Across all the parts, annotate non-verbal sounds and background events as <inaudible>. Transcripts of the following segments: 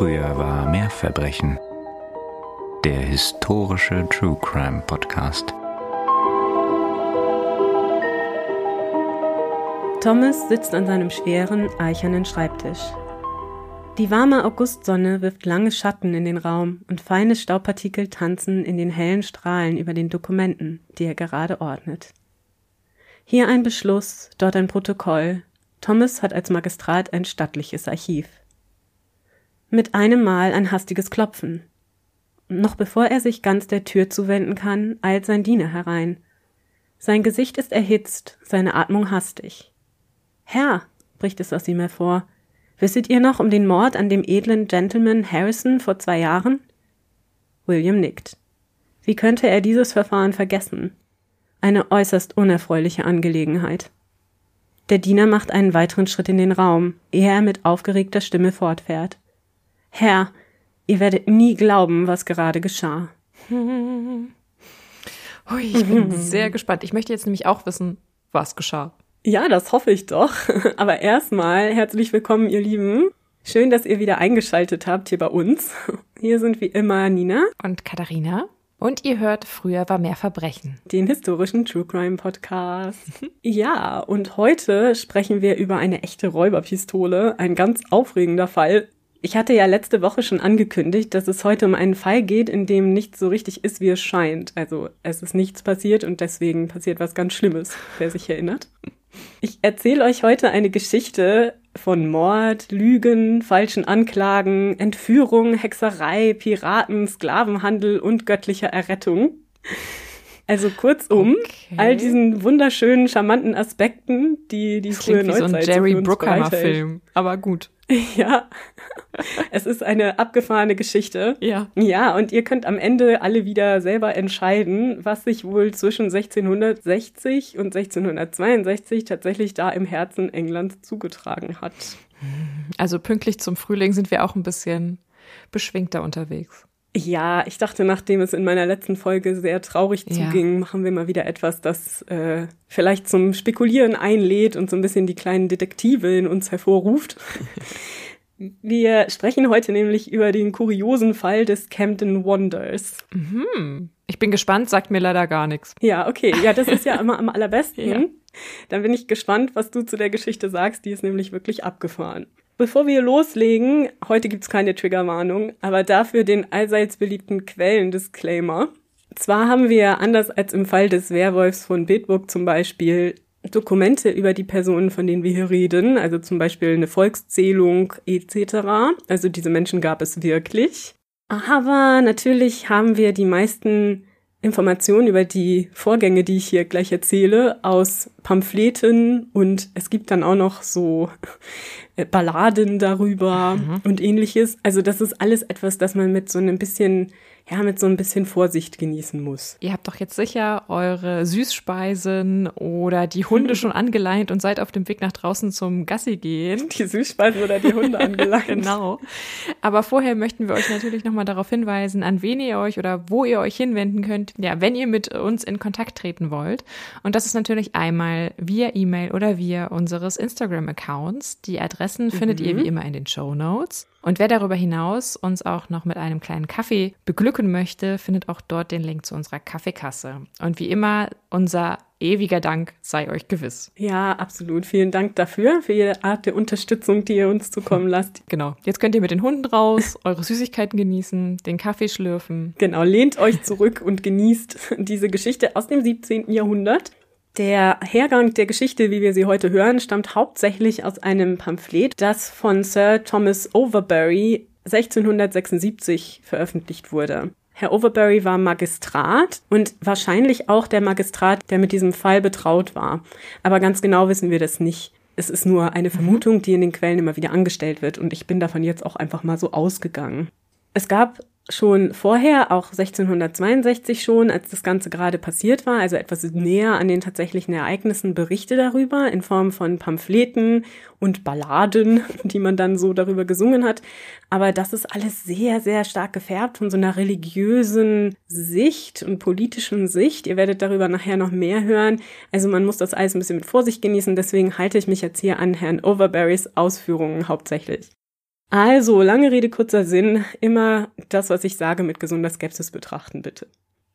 Früher war mehr Verbrechen. Der historische True Crime Podcast. Thomas sitzt an seinem schweren, eichernen Schreibtisch. Die warme Augustsonne wirft lange Schatten in den Raum und feine Staubpartikel tanzen in den hellen Strahlen über den Dokumenten, die er gerade ordnet. Hier ein Beschluss, dort ein Protokoll. Thomas hat als Magistrat ein stattliches Archiv. Mit einem Mal ein hastiges Klopfen. Noch bevor er sich ganz der Tür zuwenden kann, eilt sein Diener herein. Sein Gesicht ist erhitzt, seine Atmung hastig. Herr, bricht es aus ihm hervor, wisset ihr noch um den Mord an dem edlen Gentleman Harrison vor zwei Jahren? William nickt. Wie könnte er dieses Verfahren vergessen? Eine äußerst unerfreuliche Angelegenheit. Der Diener macht einen weiteren Schritt in den Raum, ehe er mit aufgeregter Stimme fortfährt. Herr, ihr werdet nie glauben, was gerade geschah. <laughs> Hui, ich bin sehr <laughs> gespannt. Ich möchte jetzt nämlich auch wissen, was geschah. Ja, das hoffe ich doch. <laughs> Aber erstmal herzlich willkommen, ihr Lieben. Schön, dass ihr wieder eingeschaltet habt hier bei uns. Hier sind wie immer Nina und Katharina. Und ihr hört, früher war mehr Verbrechen. Den historischen True Crime Podcast. ja, und heute sprechen wir über eine echte Räuberpistole. Ein ganz aufregender Fall. Ich hatte ja letzte Woche schon angekündigt, dass es heute um einen Fall geht, in dem nichts so richtig ist, wie es scheint. Also es ist nichts passiert und deswegen passiert was ganz Schlimmes, wer sich erinnert. Ich erzähle euch heute eine Geschichte von Mord, Lügen, falschen Anklagen, Entführung, Hexerei, Piraten, Sklavenhandel und göttlicher Errettung. Also kurzum, okay. all diesen wunderschönen, charmanten Aspekten, die die das frühe Neuzeit so ein Jerry Bruckheimer Film, aber gut. <laughs> Ja, es ist eine abgefahrene Geschichte. Ja. Ja, und ihr könnt am Ende alle wieder selber entscheiden, was sich wohl zwischen 1660 und 1662 tatsächlich da im Herzen Englands zugetragen hat. Also pünktlich zum Frühling sind wir auch ein bisschen beschwingter unterwegs. Ja, ich dachte, nachdem es in meiner letzten Folge sehr traurig zuging, ja. machen wir mal wieder etwas, das äh, vielleicht zum Spekulieren einlädt und so ein bisschen die kleinen Detektive in uns hervorruft. <laughs> wir sprechen heute nämlich über den kuriosen Fall des Camden Wonders. Mhm. Ich bin gespannt, sagt mir leider gar nichts. Ja, okay. Ja, das ist ja immer am <laughs> allerbesten. ja. Dann bin ich gespannt, was du zu der Geschichte sagst. Die ist nämlich wirklich abgefahren. Bevor wir loslegen, heute gibt's keine Triggerwarnung, aber dafür den allseits beliebten Quellen-Disclaimer. Zwar haben wir, anders als im Fall des Werwolfs von Bedburg zum Beispiel, Dokumente über die Personen, von denen wir hier reden, also zum Beispiel eine Volkszählung etc. Also diese Menschen gab es wirklich. Aber natürlich haben wir die meisten Informationen über die Vorgänge, die ich hier gleich erzähle, aus Pamphleten und es gibt dann auch noch so äh, Balladen darüber mhm. und ähnliches. Also das ist alles etwas, das man mit so einem bisschen ja, mit so ein bisschen Vorsicht genießen muss. Ihr habt doch jetzt sicher eure Süßspeisen oder die Hunde <laughs> schon angeleint und seid auf dem Weg nach draußen zum Gassi gehen. Die Süßspeisen oder die Hunde <laughs> angeleint. genau. Aber vorher möchten wir euch natürlich nochmal darauf hinweisen, an wen ihr euch oder wo ihr euch hinwenden könnt, ja, wenn ihr mit uns in Kontakt treten wollt. Und das ist natürlich einmal via E-Mail oder via unseres Instagram-Accounts. Die Adressen mhm. findet ihr wie immer in den Show Notes. Und wer darüber hinaus uns auch noch mit einem kleinen Kaffee beglücken möchte, findet auch dort den Link zu unserer Kaffeekasse. Und wie immer, unser ewiger Dank sei euch gewiss. Ja, absolut. Vielen Dank dafür, für jede Art der Unterstützung, die ihr uns zukommen <laughs> lasst. Genau. Jetzt könnt ihr mit den Hunden raus, <laughs> eure Süßigkeiten genießen, den Kaffee schlürfen. Genau. Lehnt euch zurück und genießt diese Geschichte aus dem 17. Jahrhundert. Der Hergang der Geschichte, wie wir sie heute hören, stammt hauptsächlich aus einem Pamphlet, das von Sir Thomas Overbury 1676 veröffentlicht wurde. Herr Overbury war Magistrat und wahrscheinlich auch der Magistrat, der mit diesem Fall betraut war. Aber ganz genau wissen wir das nicht. Es ist nur eine Vermutung, die in den Quellen immer wieder angestellt wird und ich bin davon jetzt auch einfach mal so ausgegangen. Es gab schon vorher, auch 1662 schon, als das Ganze gerade passiert war, also etwas näher an den tatsächlichen Ereignissen, Berichte darüber in Form von Pamphleten und Balladen, <laughs> die man dann so darüber gesungen hat. Aber das ist alles sehr, sehr stark gefärbt von so einer religiösen Sicht und politischen Sicht. Ihr werdet darüber nachher noch mehr hören. Also man muss das alles ein bisschen mit Vorsicht genießen. Deswegen halte ich mich jetzt hier an Herrn Overberrys Ausführungen hauptsächlich. Also, lange Rede, kurzer Sinn, immer das, was ich sage, mit gesunder Skepsis betrachten, bitte.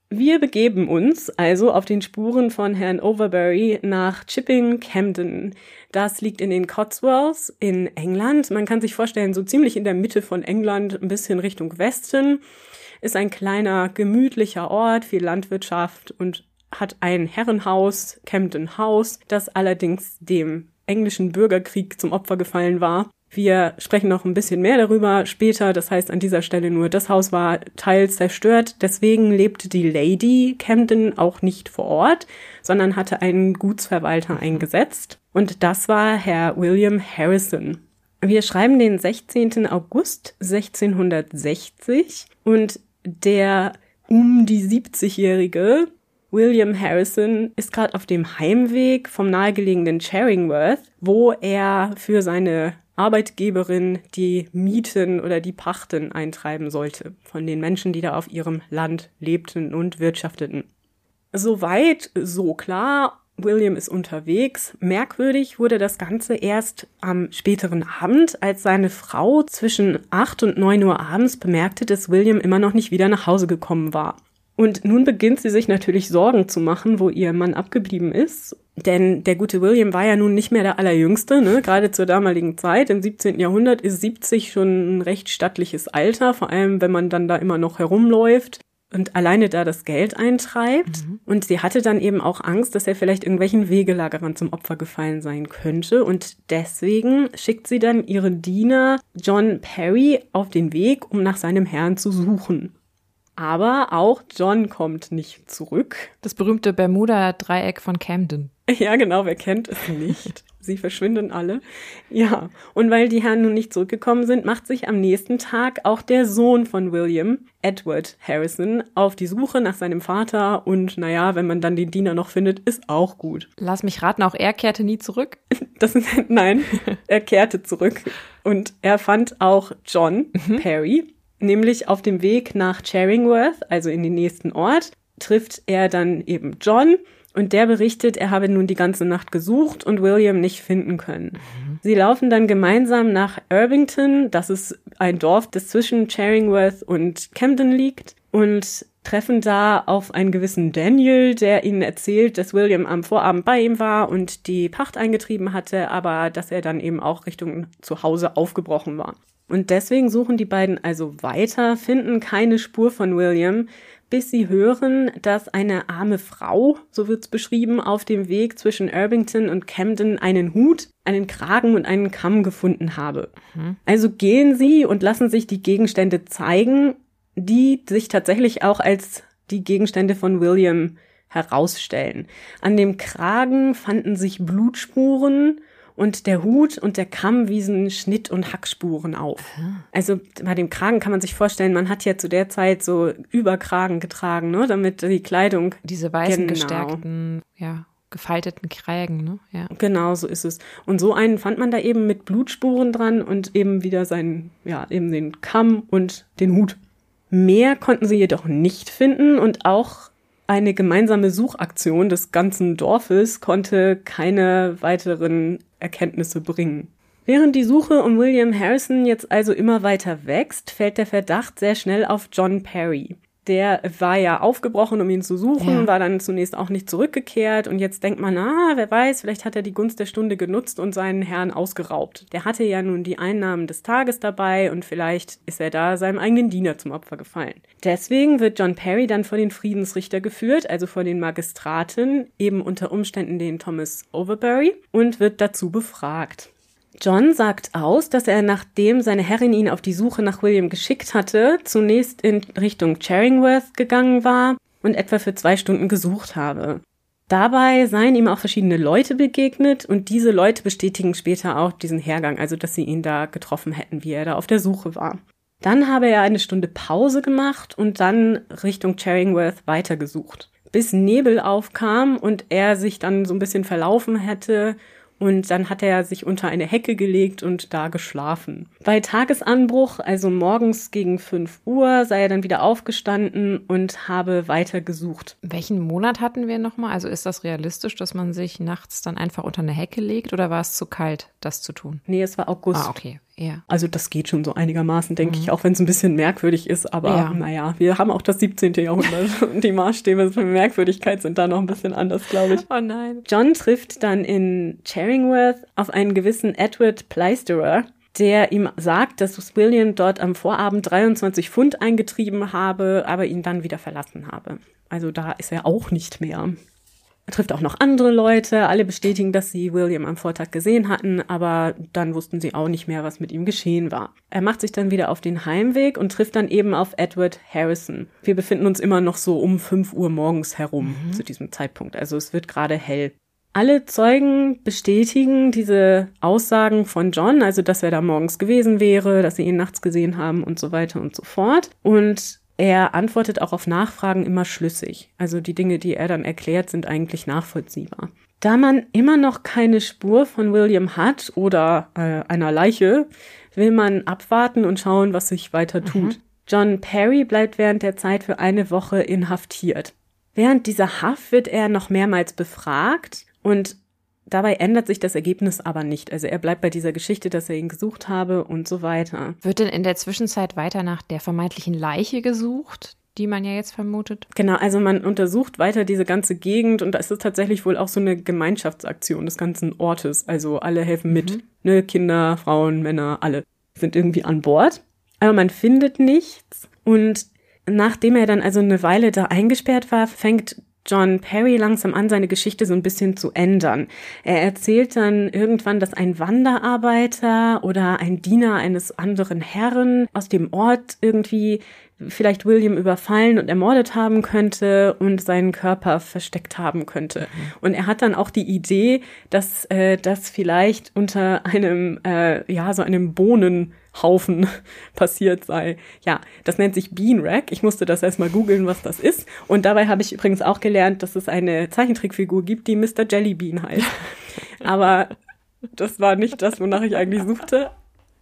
Wir begeben uns also auf den Spuren von Herrn Overbury nach Chipping Camden. Das liegt in den Cotswolds in England. Man kann sich vorstellen, so ziemlich in der Mitte von England, ein bisschen Richtung Westen. Ist ein kleiner, gemütlicher Ort, viel Landwirtschaft und hat ein Herrenhaus, Camden House, das allerdings dem englischen Bürgerkrieg zum Opfer gefallen war. Wir sprechen noch ein bisschen mehr darüber später. Das heißt an dieser Stelle nur, das Haus war teils zerstört. Deswegen lebte die Lady Camden auch nicht vor Ort, sondern hatte einen Gutsverwalter eingesetzt. Und das war Herr William Harrison. Wir schreiben den 16. August 1660 und der um die 70-jährige William Harrison ist gerade auf dem Heimweg vom nahegelegenen Charingworth, wo er für seine Arbeitgeberin die Mieten oder die Pachten eintreiben sollte von den Menschen, die da auf ihrem Land lebten und wirtschafteten. Soweit, so klar. William ist unterwegs. Merkwürdig wurde das Ganze erst am späteren Abend, als seine Frau zwischen acht und neun Uhr abends bemerkte, dass William immer noch nicht wieder nach Hause gekommen war. Und nun beginnt sie sich natürlich Sorgen zu machen, wo ihr Mann abgeblieben ist. Denn der gute William war ja nun nicht mehr der Allerjüngste, ne? Gerade zur damaligen Zeit, im 17. Jahrhundert, ist 70 schon ein recht stattliches Alter, vor allem wenn man dann da immer noch herumläuft und alleine da das Geld eintreibt. Mhm. Und sie hatte dann eben auch Angst, dass er vielleicht irgendwelchen Wegelagerern zum Opfer gefallen sein könnte. Und deswegen schickt sie dann ihren Diener John Perry auf den Weg, um nach seinem Herrn zu suchen. Aber auch John kommt nicht zurück. Das berühmte Bermuda-Dreieck von Camden. <laughs> Ja, genau, wer kennt es nicht? Sie verschwinden alle. Ja, und weil die Herren nun nicht zurückgekommen sind, macht sich am nächsten Tag auch der Sohn von William, Edward Harrison, auf die Suche nach seinem Vater. Und naja, wenn man dann den Diener noch findet, ist auch gut. Lass mich raten, auch er kehrte nie zurück? <laughs> Das ist, nein, er kehrte zurück. Und er fand auch John mhm. Perry, nämlich auf dem Weg nach Charingworth, also in den nächsten Ort, trifft er dann eben John und der berichtet, er habe nun die ganze Nacht gesucht und William nicht finden können. Mhm. Sie laufen dann gemeinsam nach Irvington, das ist ein Dorf, das zwischen Charingworth und Camden liegt und treffen da auf einen gewissen Daniel, der ihnen erzählt, dass William am Vorabend bei ihm war und die Pacht eingetrieben hatte, aber dass er dann eben auch Richtung zu Hause aufgebrochen war. Und deswegen suchen die beiden also weiter, finden keine Spur von William, bis sie hören, dass eine arme Frau, so wird's beschrieben, auf dem Weg zwischen Irvington und Camden einen Hut, einen Kragen und einen Kamm gefunden habe. Mhm. Also gehen sie und lassen sich die Gegenstände zeigen, die sich tatsächlich auch als die Gegenstände von William herausstellen. An dem Kragen fanden sich Blutspuren und der Hut und der Kamm wiesen Schnitt- und Hackspuren auf. Also bei dem Kragen kann man sich vorstellen, man hat ja zu der Zeit so Überkragen getragen, ne, damit die Kleidung diese weißen genau. gestärkten, ja, gefalteten Krägen, ne? Ja. Genau, so ist es. Und so einen fand man da eben mit Blutspuren dran und eben wieder seinen, ja, eben den Kamm und den Hut. Mehr konnten sie jedoch nicht finden und auch eine gemeinsame Suchaktion des ganzen Dorfes konnte keine weiteren Erkenntnisse bringen. Während die Suche um William Harrison jetzt also immer weiter wächst, fällt der Verdacht sehr schnell auf John Perry der war ja aufgebrochen, um ihn zu suchen, ja. war dann zunächst auch nicht zurückgekehrt und jetzt denkt man, ah, wer weiß, vielleicht hat er die Gunst der Stunde genutzt und seinen Herrn ausgeraubt. Der hatte ja nun die Einnahmen des Tages dabei und vielleicht ist er da seinem eigenen Diener zum Opfer gefallen. Deswegen wird John Perry dann vor den Friedensrichter geführt, also vor den Magistraten, eben unter Umständen den Thomas Overbury und wird dazu befragt. John sagt aus, dass er, nachdem seine Herrin ihn auf die Suche nach William geschickt hatte, zunächst in Richtung Charingworth gegangen war und etwa für zwei Stunden gesucht habe. Dabei seien ihm auch verschiedene Leute begegnet und diese Leute bestätigen später auch diesen Hergang, also dass sie ihn da getroffen hätten, wie er da auf der Suche war. Dann habe er eine Stunde Pause gemacht und dann Richtung Charingworth weitergesucht. Bis Nebel aufkam und er sich dann so ein bisschen verlaufen hätte und dann hat er sich unter eine Hecke gelegt und da geschlafen. Bei Tagesanbruch, also morgens gegen 5 Uhr, sei er dann wieder aufgestanden und habe weiter gesucht. Welchen Monat hatten wir nochmal? Also ist das realistisch, dass man sich nachts dann einfach unter eine Hecke legt oder war es zu kalt, das zu tun? Nee, es war August. Ah, okay. Ja. Also das geht schon so einigermaßen, denke Mhm. ich, auch wenn es ein bisschen merkwürdig ist. Aber Ja. naja, wir haben auch das 17. Jahrhundert <laughs> und die Maßstäbe für Merkwürdigkeit sind da noch ein bisschen anders, glaube ich. Oh nein. John trifft dann in Charingworth auf einen gewissen Edward Pleisterer, der ihm sagt, dass William dort am Vorabend 23 Pfund eingetrieben habe, aber ihn dann wieder verlassen habe. Also da ist er auch nicht mehr. Er trifft auch noch andere Leute. Alle bestätigen, dass sie William am Vortag gesehen hatten, aber dann wussten sie auch nicht mehr, was mit ihm geschehen war. Er macht sich dann wieder auf den Heimweg und trifft dann eben auf Edward Harrison. Wir befinden uns immer noch so um 5 Uhr morgens herum zu diesem Zeitpunkt. Also es wird gerade hell. Alle Zeugen bestätigen diese Aussagen von John, also dass er da morgens gewesen wäre, dass sie ihn nachts gesehen haben und so weiter und so fort. Und er antwortet auch auf Nachfragen immer schlüssig. Also die Dinge, die er dann erklärt, sind eigentlich nachvollziehbar. Da man immer noch keine Spur von William hat oder äh, einer Leiche, will man abwarten und schauen, was sich weiter tut. John Perry bleibt während der Zeit für eine Woche inhaftiert. Während dieser Haft wird er noch mehrmals befragt und dabei ändert sich das Ergebnis aber nicht. Also er bleibt bei dieser Geschichte, dass er ihn gesucht habe und so weiter. Wird denn in der Zwischenzeit weiter nach der vermeintlichen Leiche gesucht, die man ja jetzt vermutet? Genau, also man untersucht weiter diese ganze Gegend und da ist es tatsächlich wohl auch so eine Gemeinschaftsaktion des ganzen Ortes. Also alle helfen mit. Ne, Kinder, Frauen, Männer, alle sind irgendwie an Bord. Aber man findet nichts. Und nachdem er dann also eine Weile da eingesperrt war, fängt John Perry langsam an, seine Geschichte so ein bisschen zu ändern. Er erzählt dann irgendwann, dass ein Wanderarbeiter oder ein Diener eines anderen Herren aus dem Ort irgendwie vielleicht William überfallen und ermordet haben könnte und seinen Körper versteckt haben könnte. Und er hat dann auch die Idee, dass äh, das vielleicht unter einem, äh, ja, so einem Bohnenhaufen <laughs> passiert sei. Ja, das nennt sich Bean Rack. Ich musste das erstmal googeln, was das ist. Und dabei habe ich übrigens auch gelernt, dass es eine Zeichentrickfigur gibt, die Mr. Jellybean heißt. <laughs> Aber das war nicht das, wonach ich eigentlich suchte.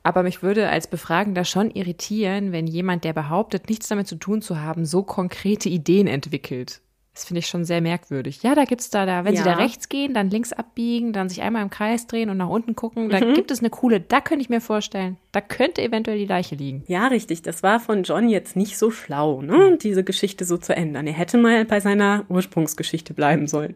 Aber mich würde als Befragender schon irritieren, wenn jemand, der behauptet, nichts damit zu tun zu haben, so konkrete Ideen entwickelt. Das finde ich schon sehr merkwürdig. Ja, da gibt's da, da, wenn Sie Ja. da rechts gehen, dann links abbiegen, dann sich einmal im Kreis drehen und nach unten gucken, da Mhm. gibt es eine coole, da könnte ich mir vorstellen, da könnte eventuell die Leiche liegen. Ja, richtig. Das war von John jetzt nicht so schlau, ne? diese Geschichte so zu ändern. Er hätte mal bei seiner Ursprungsgeschichte bleiben sollen.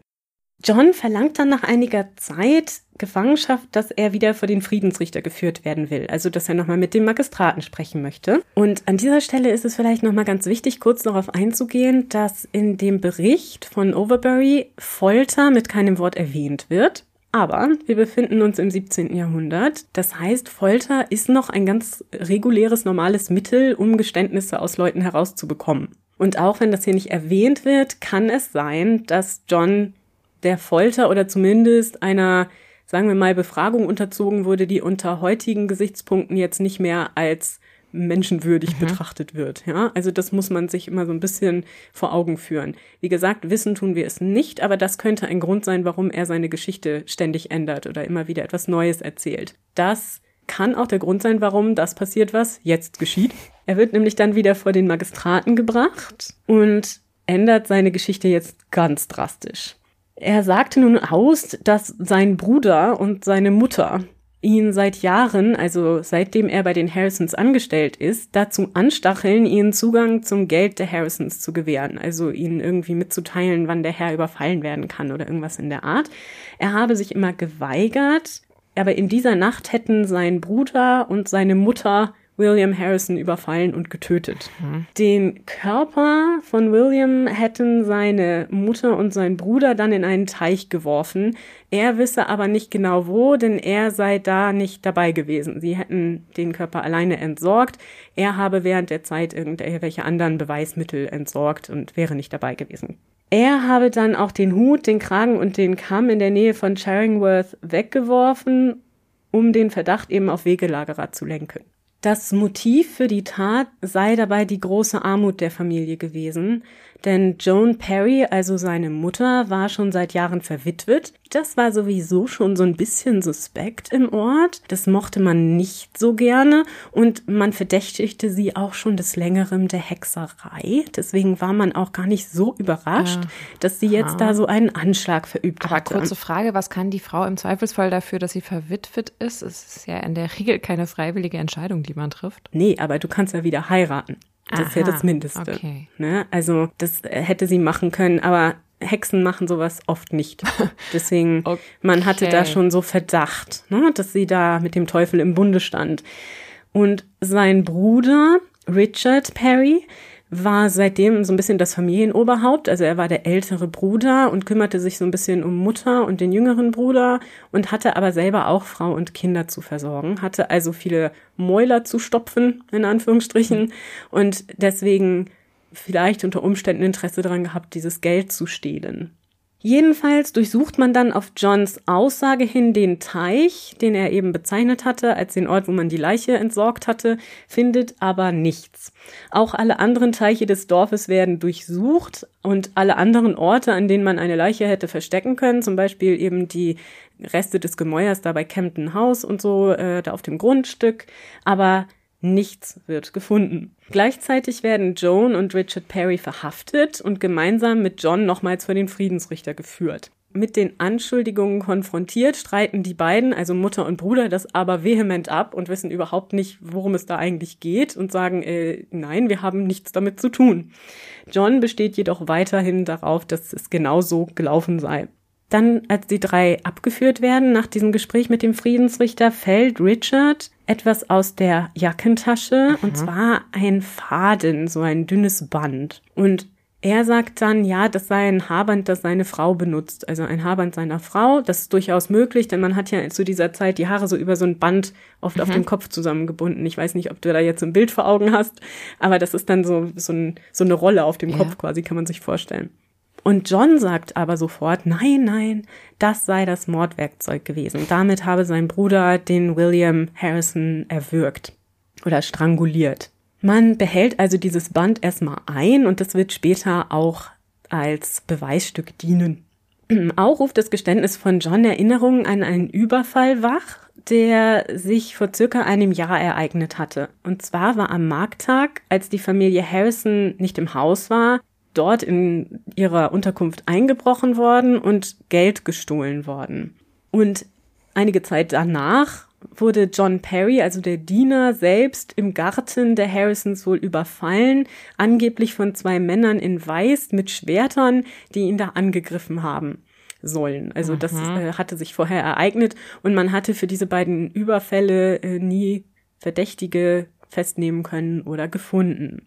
John verlangt dann nach einiger Zeit Gefangenschaft, dass er wieder vor den Friedensrichter geführt werden will. Also, dass er nochmal mit dem Magistraten sprechen möchte. Und an dieser Stelle ist es vielleicht nochmal ganz wichtig, kurz darauf einzugehen, dass in dem Bericht von Overbury Folter mit keinem Wort erwähnt wird. Aber wir befinden uns im 17. Jahrhundert. Das heißt, Folter ist noch ein ganz reguläres, normales Mittel, um Geständnisse aus Leuten herauszubekommen. Und auch wenn das hier nicht erwähnt wird, kann es sein, dass John der Folter oder zumindest einer, sagen wir mal, Befragung unterzogen wurde, die unter heutigen Gesichtspunkten jetzt nicht mehr als menschenwürdig betrachtet wird. Ja, also das muss man sich immer so ein bisschen vor Augen führen. Wie gesagt, wissen tun wir es nicht, aber das könnte ein Grund sein, warum er seine Geschichte ständig ändert oder immer wieder etwas Neues erzählt. Das kann auch der Grund sein, warum das passiert, was jetzt geschieht. Er wird nämlich dann wieder vor den Magistraten gebracht und ändert seine Geschichte jetzt ganz drastisch. Er sagte nun aus, dass sein Bruder und seine Mutter ihn seit Jahren, also seitdem er bei den Harrisons angestellt ist, dazu anstacheln, ihnen Zugang zum Geld der Harrisons zu gewähren, also ihnen irgendwie mitzuteilen, wann der Herr überfallen werden kann oder irgendwas in der Art. Er habe sich immer geweigert, aber in dieser Nacht hätten sein Bruder und seine Mutter William Harrison überfallen und getötet. Den Körper von William hätten seine Mutter und sein Bruder dann in einen Teich geworfen. Er wisse aber nicht genau wo, denn er sei da nicht dabei gewesen. Sie hätten den Körper alleine entsorgt. Er habe während der Zeit irgendwelche anderen Beweismittel entsorgt und wäre nicht dabei gewesen. Er habe dann auch den Hut, den Kragen und den Kamm in der Nähe von Charingworth weggeworfen, um den Verdacht eben auf Wegelagerer zu lenken. Das Motiv für die Tat sei dabei die große Armut der Familie gewesen. Denn Joan Perry, also seine Mutter, war schon seit Jahren verwitwet. Das war sowieso schon so ein bisschen suspekt im Ort. Das mochte man nicht so gerne und man verdächtigte sie auch schon des Längerem der Hexerei. Deswegen war man auch gar nicht so überrascht, Aha. dass sie jetzt da so einen Anschlag verübt Aber hatte. kurze Frage, was kann die Frau im Zweifelsfall dafür, dass sie verwitwet ist? Es ist ja in der Regel keine freiwillige Entscheidung, die man trifft. Nee, aber du kannst ja wieder heiraten. Das Aha, ist ja das Mindeste. Okay. Ne? Also das hätte sie machen können, aber Hexen machen sowas oft nicht. <laughs> Deswegen, okay. man hatte da schon so Verdacht, ne, dass sie da mit dem Teufel im Bunde stand. Und sein Bruder, Richard Perry, war seitdem so ein bisschen das Familienoberhaupt. Also er war der ältere Bruder und kümmerte sich so ein bisschen um Mutter und den jüngeren Bruder und hatte aber selber auch Frau und Kinder zu versorgen, hatte also viele Mäuler zu stopfen, in Anführungsstrichen, und deswegen vielleicht unter Umständen Interesse daran gehabt, dieses Geld zu stehlen. Jedenfalls durchsucht man dann auf Johns Aussage hin den Teich, den er eben bezeichnet hatte als den Ort, wo man die Leiche entsorgt hatte, findet aber nichts. Auch alle anderen Teiche des Dorfes werden durchsucht und alle anderen Orte, an denen man eine Leiche hätte verstecken können, zum Beispiel eben die Reste des Gemäuers da bei Campton House und so, äh, da auf dem Grundstück, aber Nichts wird gefunden. Gleichzeitig werden Joan und Richard Perry verhaftet und gemeinsam mit John nochmals vor den Friedensrichter geführt. Mit den Anschuldigungen konfrontiert, streiten die beiden, also Mutter und Bruder, das aber vehement ab und wissen überhaupt nicht, worum es da eigentlich geht und sagen, äh, nein, wir haben nichts damit zu tun. John besteht jedoch weiterhin darauf, dass es genau so gelaufen sei. Dann, als die drei abgeführt werden nach diesem Gespräch mit dem Friedensrichter, fällt Richard etwas aus der Jackentasche mhm. und zwar ein Faden, so ein dünnes Band. Und er sagt dann, ja, das sei ein Haarband, das seine Frau benutzt, also ein Haarband seiner Frau. Das ist durchaus möglich, denn man hat ja zu dieser Zeit die Haare so über so ein Band oft mhm. auf dem Kopf zusammengebunden. Ich weiß nicht, ob du da jetzt ein Bild vor Augen hast, aber das ist dann so, so, ein, so eine Rolle auf dem ja. Kopf quasi, kann man sich vorstellen. Und John sagt aber sofort, nein, nein, das sei das Mordwerkzeug gewesen. Damit habe sein Bruder den William Harrison erwürgt oder stranguliert. Man behält also dieses Band erstmal ein und das wird später auch als Beweisstück dienen. <clears throat> Auch ruft das Geständnis von John Erinnerungen an einen Überfall wach, der sich vor circa einem Jahr ereignet hatte. Und zwar war am Markttag, als die Familie Harrison nicht im Haus war, dort in ihrer Unterkunft eingebrochen worden und Geld gestohlen worden. Und einige Zeit danach wurde John Perry, also der Diener selbst, im Garten der Harrisons wohl überfallen, angeblich von zwei Männern in Weiß mit Schwertern, die ihn da angegriffen haben sollen. Also Aha. das äh, hatte sich vorher ereignet und man hatte für diese beiden Überfälle äh, nie Verdächtige festnehmen können oder gefunden.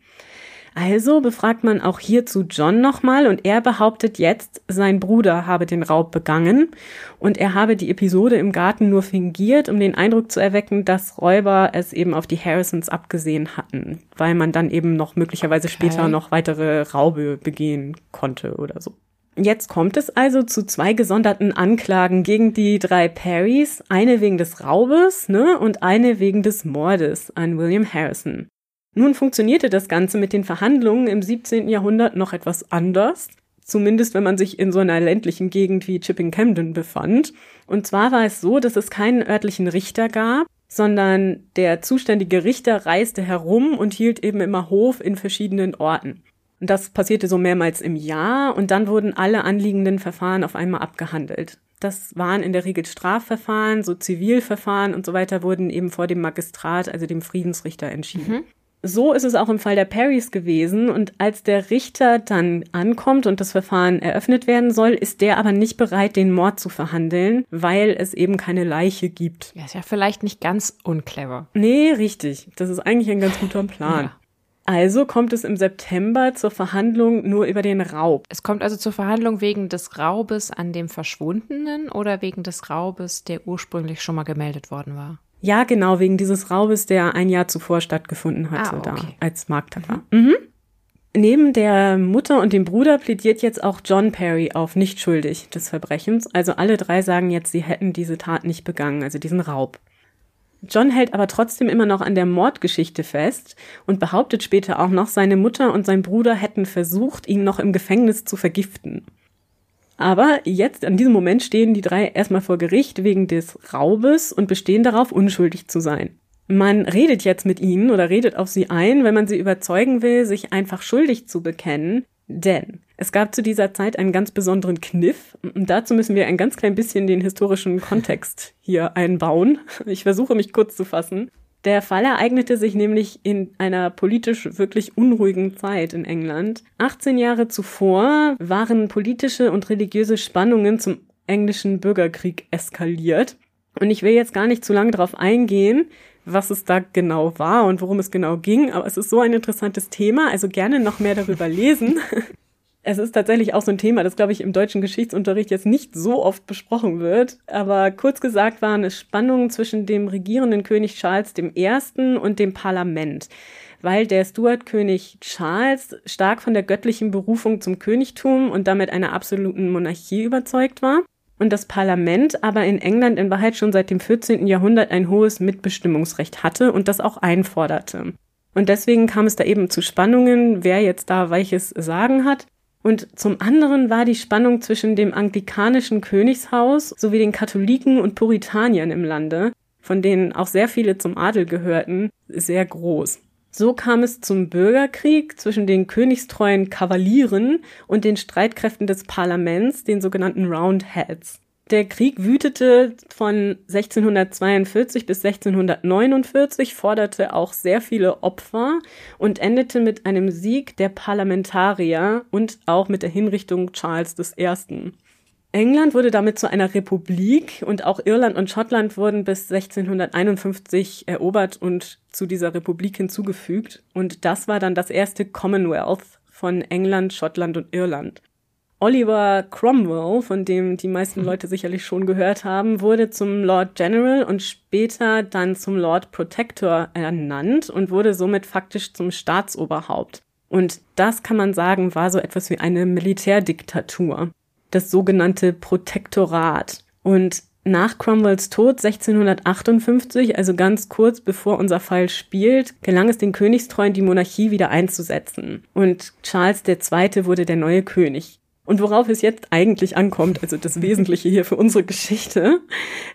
Also befragt man auch hierzu John nochmal und er behauptet jetzt, sein Bruder habe den Raub begangen und er habe die Episode im Garten nur fingiert, um den Eindruck zu erwecken, dass Räuber es eben auf die Harrisons abgesehen hatten, weil man dann eben noch möglicherweise okay. später noch weitere Raube begehen konnte oder so. Jetzt kommt es also zu zwei gesonderten Anklagen gegen die drei Perrys, eine wegen des Raubes ne, und eine wegen des Mordes an William Harrison. Nun funktionierte das Ganze mit den Verhandlungen im 17. Jahrhundert noch etwas anders, zumindest wenn man sich in so einer ländlichen Gegend wie Chipping Camden befand. Und zwar war es so, dass es keinen örtlichen Richter gab, sondern der zuständige Richter reiste herum und hielt eben immer Hof in verschiedenen Orten. Und das passierte so mehrmals im Jahr und dann wurden alle anliegenden Verfahren auf einmal abgehandelt. Das waren in der Regel Strafverfahren, so Zivilverfahren und so weiter wurden eben vor dem Magistrat, also dem Friedensrichter entschieden. Mhm. So ist es auch im Fall der Perrys gewesen. Und als der Richter dann ankommt und das Verfahren eröffnet werden soll, ist der aber nicht bereit, den Mord zu verhandeln, weil es eben keine Leiche gibt. Ja, ist ja vielleicht nicht ganz unclever. Nee, richtig. Das ist eigentlich ein ganz guter Plan. Ja. Also kommt es im September zur Verhandlung nur über den Raub. Es kommt also zur Verhandlung wegen des Raubes an dem Verschwundenen oder wegen des Raubes, der ursprünglich schon mal gemeldet worden war? Ja, genau, wegen dieses Raubes, der ein Jahr zuvor stattgefunden hatte, ah, okay. da als Markttag Mhm. Mhm. Neben der Mutter und dem Bruder plädiert jetzt auch John Perry auf nicht schuldig des Verbrechens. Also alle drei sagen jetzt, sie hätten diese Tat nicht begangen, also diesen Raub. John hält aber trotzdem immer noch an der Mordgeschichte fest und behauptet später auch noch, seine Mutter und sein Bruder hätten versucht, ihn noch im Gefängnis zu vergiften. Aber jetzt, an diesem Moment, stehen die drei erstmal vor Gericht wegen des Raubes und bestehen darauf, unschuldig zu sein. Man redet jetzt mit ihnen oder redet auf sie ein, wenn man sie überzeugen will, sich einfach schuldig zu bekennen. Denn es gab zu dieser Zeit einen ganz besonderen Kniff und dazu müssen wir ein ganz klein bisschen den historischen Kontext hier einbauen. Ich versuche mich kurz zu fassen. Der Fall ereignete sich nämlich in einer politisch wirklich unruhigen Zeit in England. 18 Jahre zuvor waren politische und religiöse Spannungen zum englischen Bürgerkrieg eskaliert. Und ich will jetzt gar nicht zu lange darauf eingehen, was es da genau war und worum es genau ging, aber es ist so ein interessantes Thema, also gerne noch mehr darüber lesen. <laughs> Es ist tatsächlich auch so ein Thema, das, glaube ich, im deutschen Geschichtsunterricht jetzt nicht so oft besprochen wird. Aber kurz gesagt waren es Spannungen zwischen dem regierenden König Charles I. und dem Parlament. Weil der Stuart-König Charles stark von der göttlichen Berufung zum Königtum und damit einer absoluten Monarchie überzeugt war. Und das Parlament aber in England in Wahrheit schon seit dem 14. Jahrhundert ein hohes Mitbestimmungsrecht hatte und das auch einforderte. Und deswegen kam es da eben zu Spannungen, wer jetzt da welches Sagen hat. Und zum anderen war die Spannung zwischen dem anglikanischen Königshaus sowie den Katholiken und Puritaniern im Lande, von denen auch sehr viele zum Adel gehörten, sehr groß. So kam es zum Bürgerkrieg zwischen den königstreuen Kavalieren und den Streitkräften des Parlaments, den sogenannten Roundheads. Der Krieg wütete von 1642 bis 1649, forderte auch sehr viele Opfer und endete mit einem Sieg der Parlamentarier und auch mit der Hinrichtung Charles I. England wurde damit zu einer Republik und auch Irland und Schottland wurden bis 1651 erobert und zu dieser Republik hinzugefügt. Und das war dann das erste Commonwealth von England, Schottland und Irland. Oliver Cromwell, von dem die meisten mhm. Leute sicherlich schon gehört haben, wurde zum Lord General und später dann zum Lord Protector ernannt und wurde somit faktisch zum Staatsoberhaupt. Und das kann man sagen, war so etwas wie eine Militärdiktatur. Das sogenannte Protektorat. Und nach Cromwells Tod 1658, also ganz kurz bevor unser Fall spielt, gelang es den Königstreuen, die Monarchie wieder einzusetzen. Und Charles II. wurde der neue König. Und worauf es jetzt eigentlich ankommt, also das Wesentliche hier für unsere Geschichte,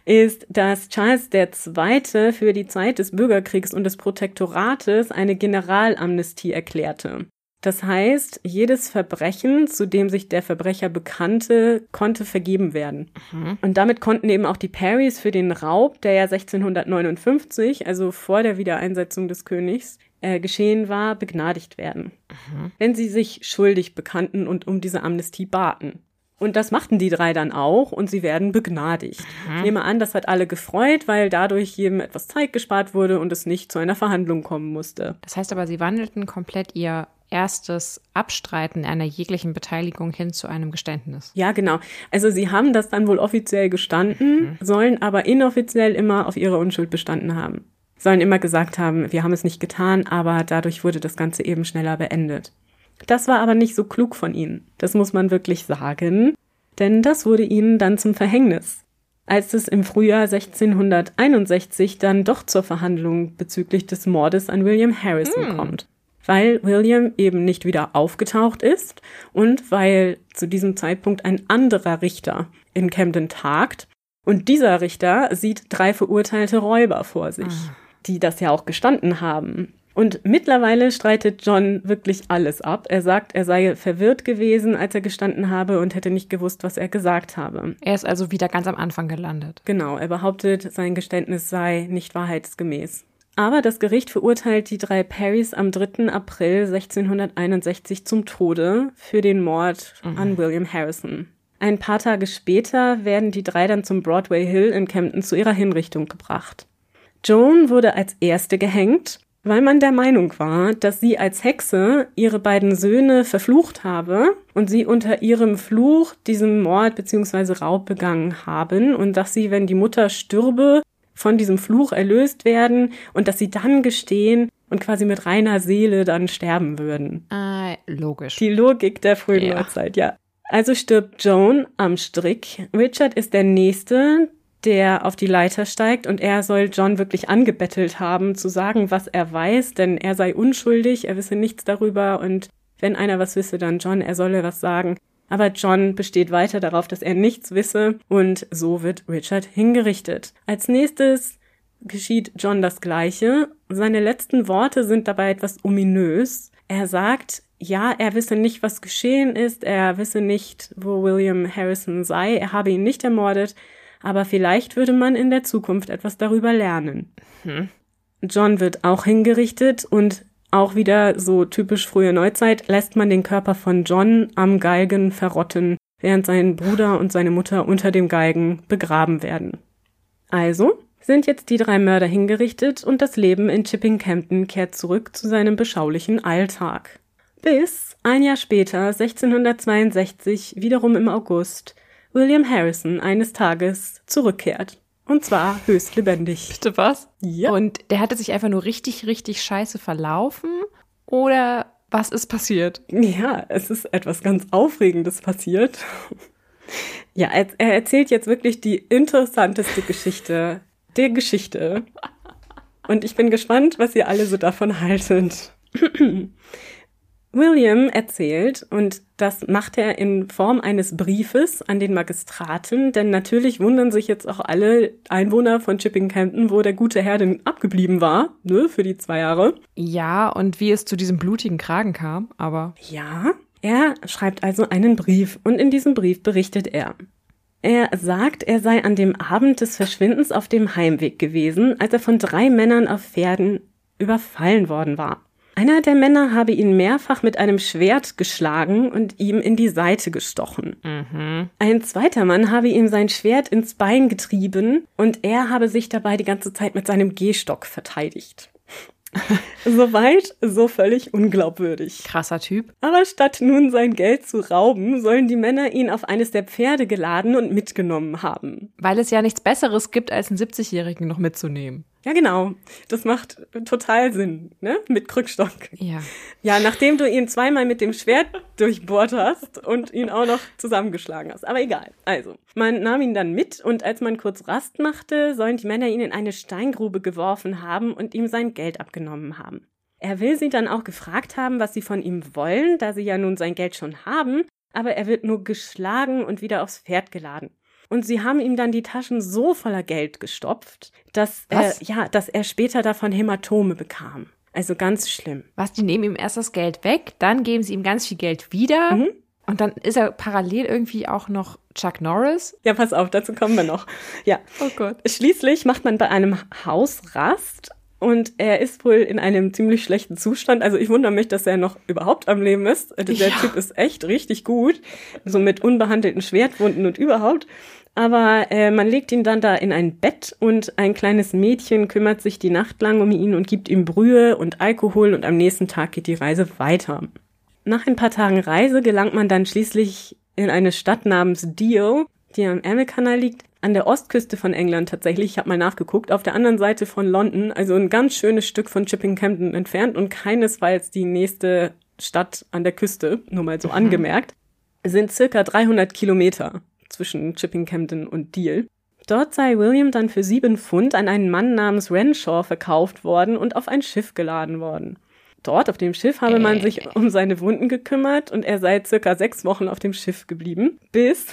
ist, dass Charles II. für die Zeit des Bürgerkriegs und des Protektorates eine Generalamnestie erklärte. Das heißt, jedes Verbrechen, zu dem sich der Verbrecher bekannte, konnte vergeben werden. Mhm. Und damit konnten eben auch die Parrys für den Raub, der ja 1659, also vor der Wiedereinsetzung des Königs, äh, geschehen war, begnadigt werden, mhm. wenn sie sich schuldig bekannten und um diese Amnestie baten. Und das machten die drei dann auch und sie werden begnadigt. Mhm. Ich nehme an, das hat alle gefreut, weil dadurch jedem etwas Zeit gespart wurde und es nicht zu einer Verhandlung kommen musste. Das heißt aber, sie wandelten komplett ihr erstes Abstreiten einer jeglichen Beteiligung hin zu einem Geständnis. Ja, genau. Also sie haben das dann wohl offiziell gestanden, mhm. sollen aber inoffiziell immer auf ihre Unschuld bestanden haben sollen immer gesagt haben, wir haben es nicht getan, aber dadurch wurde das Ganze eben schneller beendet. Das war aber nicht so klug von ihnen. Das muss man wirklich sagen, denn das wurde ihnen dann zum Verhängnis. Als es im Frühjahr 1661 dann doch zur Verhandlung bezüglich des Mordes an William Harrison mm. kommt. Weil William eben nicht wieder aufgetaucht ist und weil zu diesem Zeitpunkt ein anderer Richter in Camden tagt. Und dieser Richter sieht drei verurteilte Räuber vor sich. Ah die das ja auch gestanden haben. Und mittlerweile streitet John wirklich alles ab. Er sagt, er sei verwirrt gewesen, als er gestanden habe und hätte nicht gewusst, was er gesagt habe. Er ist also wieder ganz am Anfang gelandet. Genau, er behauptet, sein Geständnis sei nicht wahrheitsgemäß. Aber das Gericht verurteilt die drei Parrys am 3. April 1661 zum Tode für den Mord mhm. an William Harrison. Ein paar Tage später werden die drei dann zum Broadway Hill in Camden zu ihrer Hinrichtung gebracht. Joan wurde als erste gehängt, weil man der Meinung war, dass sie als Hexe ihre beiden Söhne verflucht habe und sie unter ihrem Fluch diesen Mord bzw. Raub begangen haben und dass sie, wenn die Mutter stürbe, von diesem Fluch erlöst werden und dass sie dann gestehen und quasi mit reiner Seele dann sterben würden. Äh, logisch. Die Logik der frühen ja. Neuzeit, ja. Also stirbt Joan am Strick. Richard ist der Nächste, der auf die Leiter steigt und er soll John wirklich angebettelt haben, zu sagen, was er weiß, denn er sei unschuldig, er wisse nichts darüber und wenn einer was wisse, dann John, er solle was sagen. Aber John besteht weiter darauf, dass er nichts wisse und so wird Richard hingerichtet. Als nächstes geschieht John das Gleiche. Seine letzten Worte sind dabei etwas ominös. Er sagt, ja, er wisse nicht, was geschehen ist, er wisse nicht, wo William Harrison sei, er habe ihn nicht ermordet, aber vielleicht würde man in der Zukunft etwas darüber lernen. Hm. John wird auch hingerichtet und auch wieder so typisch frühe Neuzeit lässt man den Körper von John am Galgen verrotten, während sein Bruder und seine Mutter unter dem Galgen begraben werden. Also sind jetzt die drei Mörder hingerichtet und das Leben in Chipping Campton kehrt zurück zu seinem beschaulichen Alltag. Bis ein Jahr später, 1662, wiederum im August, William Harrison eines Tages zurückkehrt. Und zwar höchst lebendig. Bitte was? Ja. Und der hatte sich einfach nur richtig, richtig scheiße verlaufen? Oder was ist passiert? Ja, es ist etwas ganz Aufregendes passiert. <laughs> Ja, er, er erzählt jetzt wirklich die interessanteste Geschichte der Geschichte. Und ich bin gespannt, was ihr alle so davon haltet. William erzählt, und das macht er in Form eines Briefes an den Magistraten, denn natürlich wundern sich jetzt auch alle Einwohner von Chipping Campton, wo der gute Herr denn abgeblieben war, ne, für die zwei Jahre. Ja, und wie es zu diesem blutigen Kragen kam, aber. Ja, er schreibt also einen Brief, und in diesem Brief berichtet er. Er sagt, er sei an dem Abend des Verschwindens auf dem Heimweg gewesen, als er von drei Männern auf Pferden überfallen worden war. Einer der Männer habe ihn mehrfach mit einem Schwert geschlagen und ihm in die Seite gestochen. Mhm. Ein zweiter Mann habe ihm sein Schwert ins Bein getrieben und er habe sich dabei die ganze Zeit mit seinem Gehstock verteidigt. <laughs> Soweit, so völlig unglaubwürdig. Krasser Typ. Aber statt nun sein Geld zu rauben, sollen die Männer ihn auf eines der Pferde geladen und mitgenommen haben. Weil es ja nichts Besseres gibt, als einen 70-Jährigen noch mitzunehmen. Ja, genau. Das macht total Sinn, ne? Mit Krückstock. Ja. Ja, nachdem du ihn zweimal mit dem Schwert durchbohrt hast und ihn auch noch zusammengeschlagen hast. Aber egal. Also, man nahm ihn dann mit und als man kurz Rast machte, sollen die Männer ihn in eine Steingrube geworfen haben und ihm sein Geld abgenommen haben. Er will sie dann auch gefragt haben, was sie von ihm wollen, da sie ja nun sein Geld schon haben, aber er wird nur geschlagen und wieder aufs Pferd geladen. Und sie haben ihm dann die Taschen so voller Geld gestopft, dass er, ja, dass er später davon Hämatome bekam. Also ganz schlimm. Was, die nehmen ihm erst das Geld weg, dann geben sie ihm ganz viel Geld wieder. Mhm. Und dann ist er parallel irgendwie auch noch Chuck Norris. Ja, pass auf, dazu kommen wir noch. Ja. <laughs> Oh Gott. Schließlich macht man bei einem Haus Rast und er ist wohl in einem ziemlich schlechten Zustand. Also ich wundere mich, dass er noch überhaupt am Leben ist. Also der ja. Typ ist echt richtig gut. So mit unbehandelten Schwertwunden und überhaupt. Aber äh, man legt ihn dann da in ein Bett und ein kleines Mädchen kümmert sich die Nacht lang um ihn und gibt ihm Brühe und Alkohol und am nächsten Tag geht die Reise weiter. Nach ein paar Tagen Reise gelangt man dann schließlich in eine Stadt namens Deal, die am Ärmelkanal liegt, an der Ostküste von England tatsächlich. Ich habe mal nachgeguckt, auf der anderen Seite von London, also ein ganz schönes Stück von Chipping Campden entfernt und keinesfalls die nächste Stadt an der Küste, nur mal so mhm. angemerkt, sind circa 300 Kilometer zwischen Chipping Campden und Deal. Dort sei William dann für sieben Pfund an einen Mann namens Renshaw verkauft worden und auf ein Schiff geladen worden. Dort auf dem Schiff habe man sich um seine Wunden gekümmert und er sei circa sechs Wochen auf dem Schiff geblieben, bis,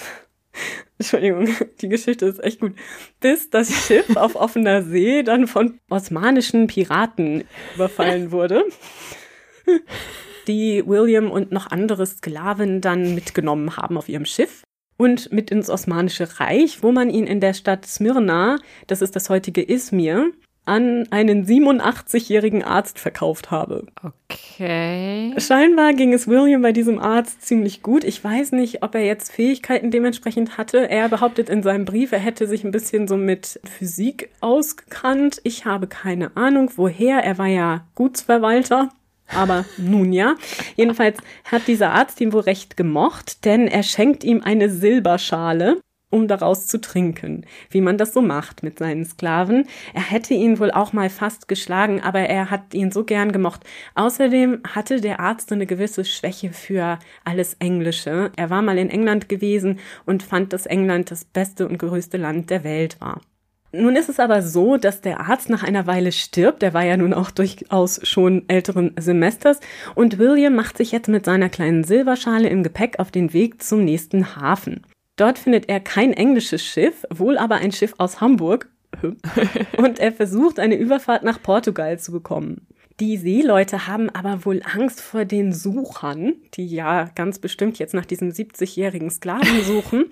<laughs> Entschuldigung, die Geschichte ist echt gut, bis das Schiff <laughs> auf offener See dann von osmanischen Piraten überfallen wurde, die William und noch andere Sklaven dann mitgenommen haben auf ihrem Schiff und mit ins Osmanische Reich, wo man ihn in der Stadt Smyrna, das ist das heutige Izmir, an einen 87-jährigen Arzt verkauft habe. Okay. Scheinbar ging es William bei diesem Arzt ziemlich gut. Ich weiß nicht, ob er jetzt Fähigkeiten dementsprechend hatte. Er behauptet in seinem Brief, er hätte sich ein bisschen so mit Physik ausgekannt. Ich habe keine Ahnung, woher. Er war ja Gutsverwalter. Aber <laughs> nun ja. Jedenfalls hat dieser Arzt ihn wohl recht gemocht, denn er schenkt ihm eine Silberschale um daraus zu trinken, wie man das so macht mit seinen Sklaven. Er hätte ihn wohl auch mal fast geschlagen, aber er hat ihn so gern gemocht. Außerdem hatte der Arzt eine gewisse Schwäche für alles Englische. Er war mal in England gewesen und fand, dass England das beste und größte Land der Welt war. Nun ist es aber so, dass der Arzt nach einer Weile stirbt. Er war ja nun auch durchaus schon älteren Semesters. Und William macht sich jetzt mit seiner kleinen Silberschale im Gepäck auf den Weg zum nächsten Hafen. Dort findet er kein englisches Schiff, wohl aber ein Schiff aus Hamburg. <laughs> Und er versucht, eine Überfahrt nach Portugal zu bekommen. Die Seeleute haben aber wohl Angst vor den Suchern, die ja ganz bestimmt jetzt nach diesem 70-jährigen Sklaven <laughs> suchen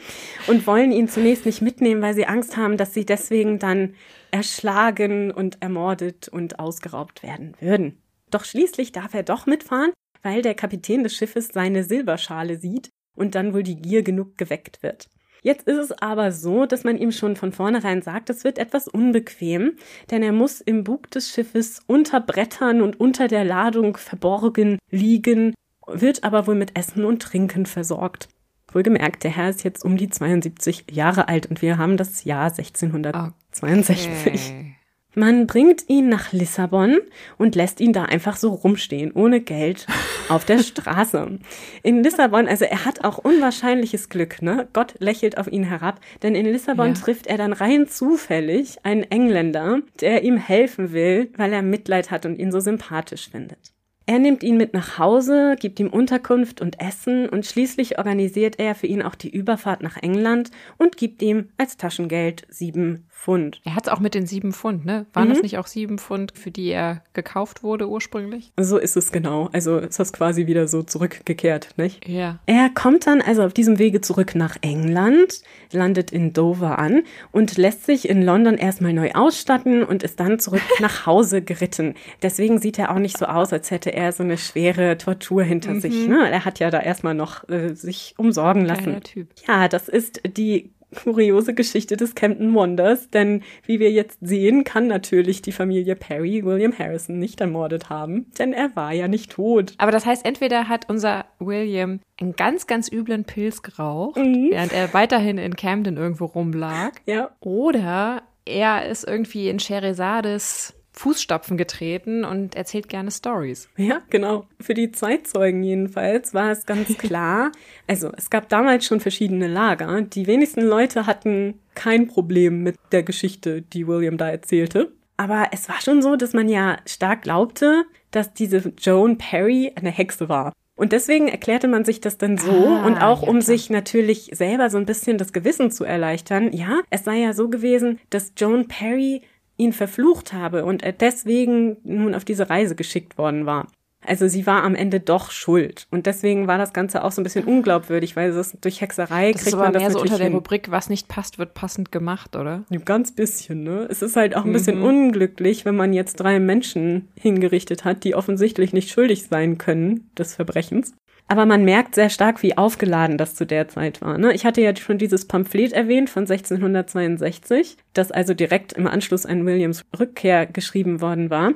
und wollen ihn zunächst nicht mitnehmen, weil sie Angst haben, dass sie deswegen dann erschlagen und ermordet und ausgeraubt werden würden. Doch schließlich darf er doch mitfahren, weil der Kapitän des Schiffes seine Silberschale sieht und dann wohl die Gier genug geweckt wird. Jetzt ist es aber so, dass man ihm schon von vornherein sagt, es wird etwas unbequem, denn er muss im Bug des Schiffes unter Brettern und unter der Ladung verborgen liegen, wird aber wohl mit Essen und Trinken versorgt. Wohlgemerkt, der Herr ist jetzt um die 72 Jahre alt und wir haben das Jahr 1662. Okay. Man bringt ihn nach Lissabon und lässt ihn da einfach so rumstehen, ohne Geld, auf der Straße. In Lissabon, also er hat auch unwahrscheinliches Glück, ne? Gott lächelt auf ihn herab, denn in Lissabon ja. trifft er dann rein zufällig einen Engländer, der ihm helfen will, weil er Mitleid hat und ihn so sympathisch findet. Er nimmt ihn mit nach Hause, gibt ihm Unterkunft und Essen und schließlich organisiert er für ihn auch die Überfahrt nach England und gibt ihm als Taschengeld sieben Pfund. Er hat es auch mit den sieben Pfund, ne? Waren mhm. das nicht auch sieben Pfund, für die er gekauft wurde ursprünglich? So ist es genau. Also ist das quasi wieder so zurückgekehrt, nicht? Ja. Er kommt dann also auf diesem Wege zurück nach England, landet in Dover an und lässt sich in London erstmal neu ausstatten und ist dann zurück <laughs> nach Hause geritten. Deswegen sieht er auch nicht so aus, als hätte er so eine schwere Tortur hinter mhm. sich. Ne? Er hat ja da erstmal noch äh, sich umsorgen lassen. Typ. Ja, das ist die kuriose Geschichte des Camden Wonders, denn wie wir jetzt sehen, kann natürlich die Familie Perry William Harrison nicht ermordet haben, denn er war ja nicht tot. Aber das heißt, entweder hat unser William einen ganz, ganz üblen Pilz geraucht, mhm. während er weiterhin in Camden irgendwo rumlag, ja. oder er ist irgendwie in Sherazades Fußstapfen getreten und erzählt gerne Stories. Ja, genau. Für die Zeitzeugen jedenfalls war es ganz <laughs> klar. Also es gab damals schon verschiedene Lager. Die wenigsten Leute hatten kein Problem mit der Geschichte, die William da erzählte. Aber es war schon so, dass man ja stark glaubte, dass diese Joan Perry eine Hexe war. Und deswegen erklärte man sich das dann so ah, und auch ja, um klar. sich natürlich selber so ein bisschen das Gewissen zu erleichtern. Ja, es sei ja so gewesen, dass Joan Perry ihn verflucht habe und er deswegen nun auf diese Reise geschickt worden war. Also sie war am Ende doch schuld. Und deswegen war das Ganze auch so ein bisschen unglaubwürdig, weil es durch Hexerei das kriegt man das mehr so unter der hin. Rubrik, was nicht passt, wird passend gemacht, oder? Ein ganz bisschen, ne? Es ist halt auch ein bisschen mhm. unglücklich, wenn man jetzt drei Menschen hingerichtet hat, die offensichtlich nicht schuldig sein können des Verbrechens. Aber man merkt sehr stark, wie aufgeladen das zu der Zeit war. Ne? Ich hatte ja schon dieses Pamphlet erwähnt von 1662, das also direkt im Anschluss an Williams Rückkehr geschrieben worden war.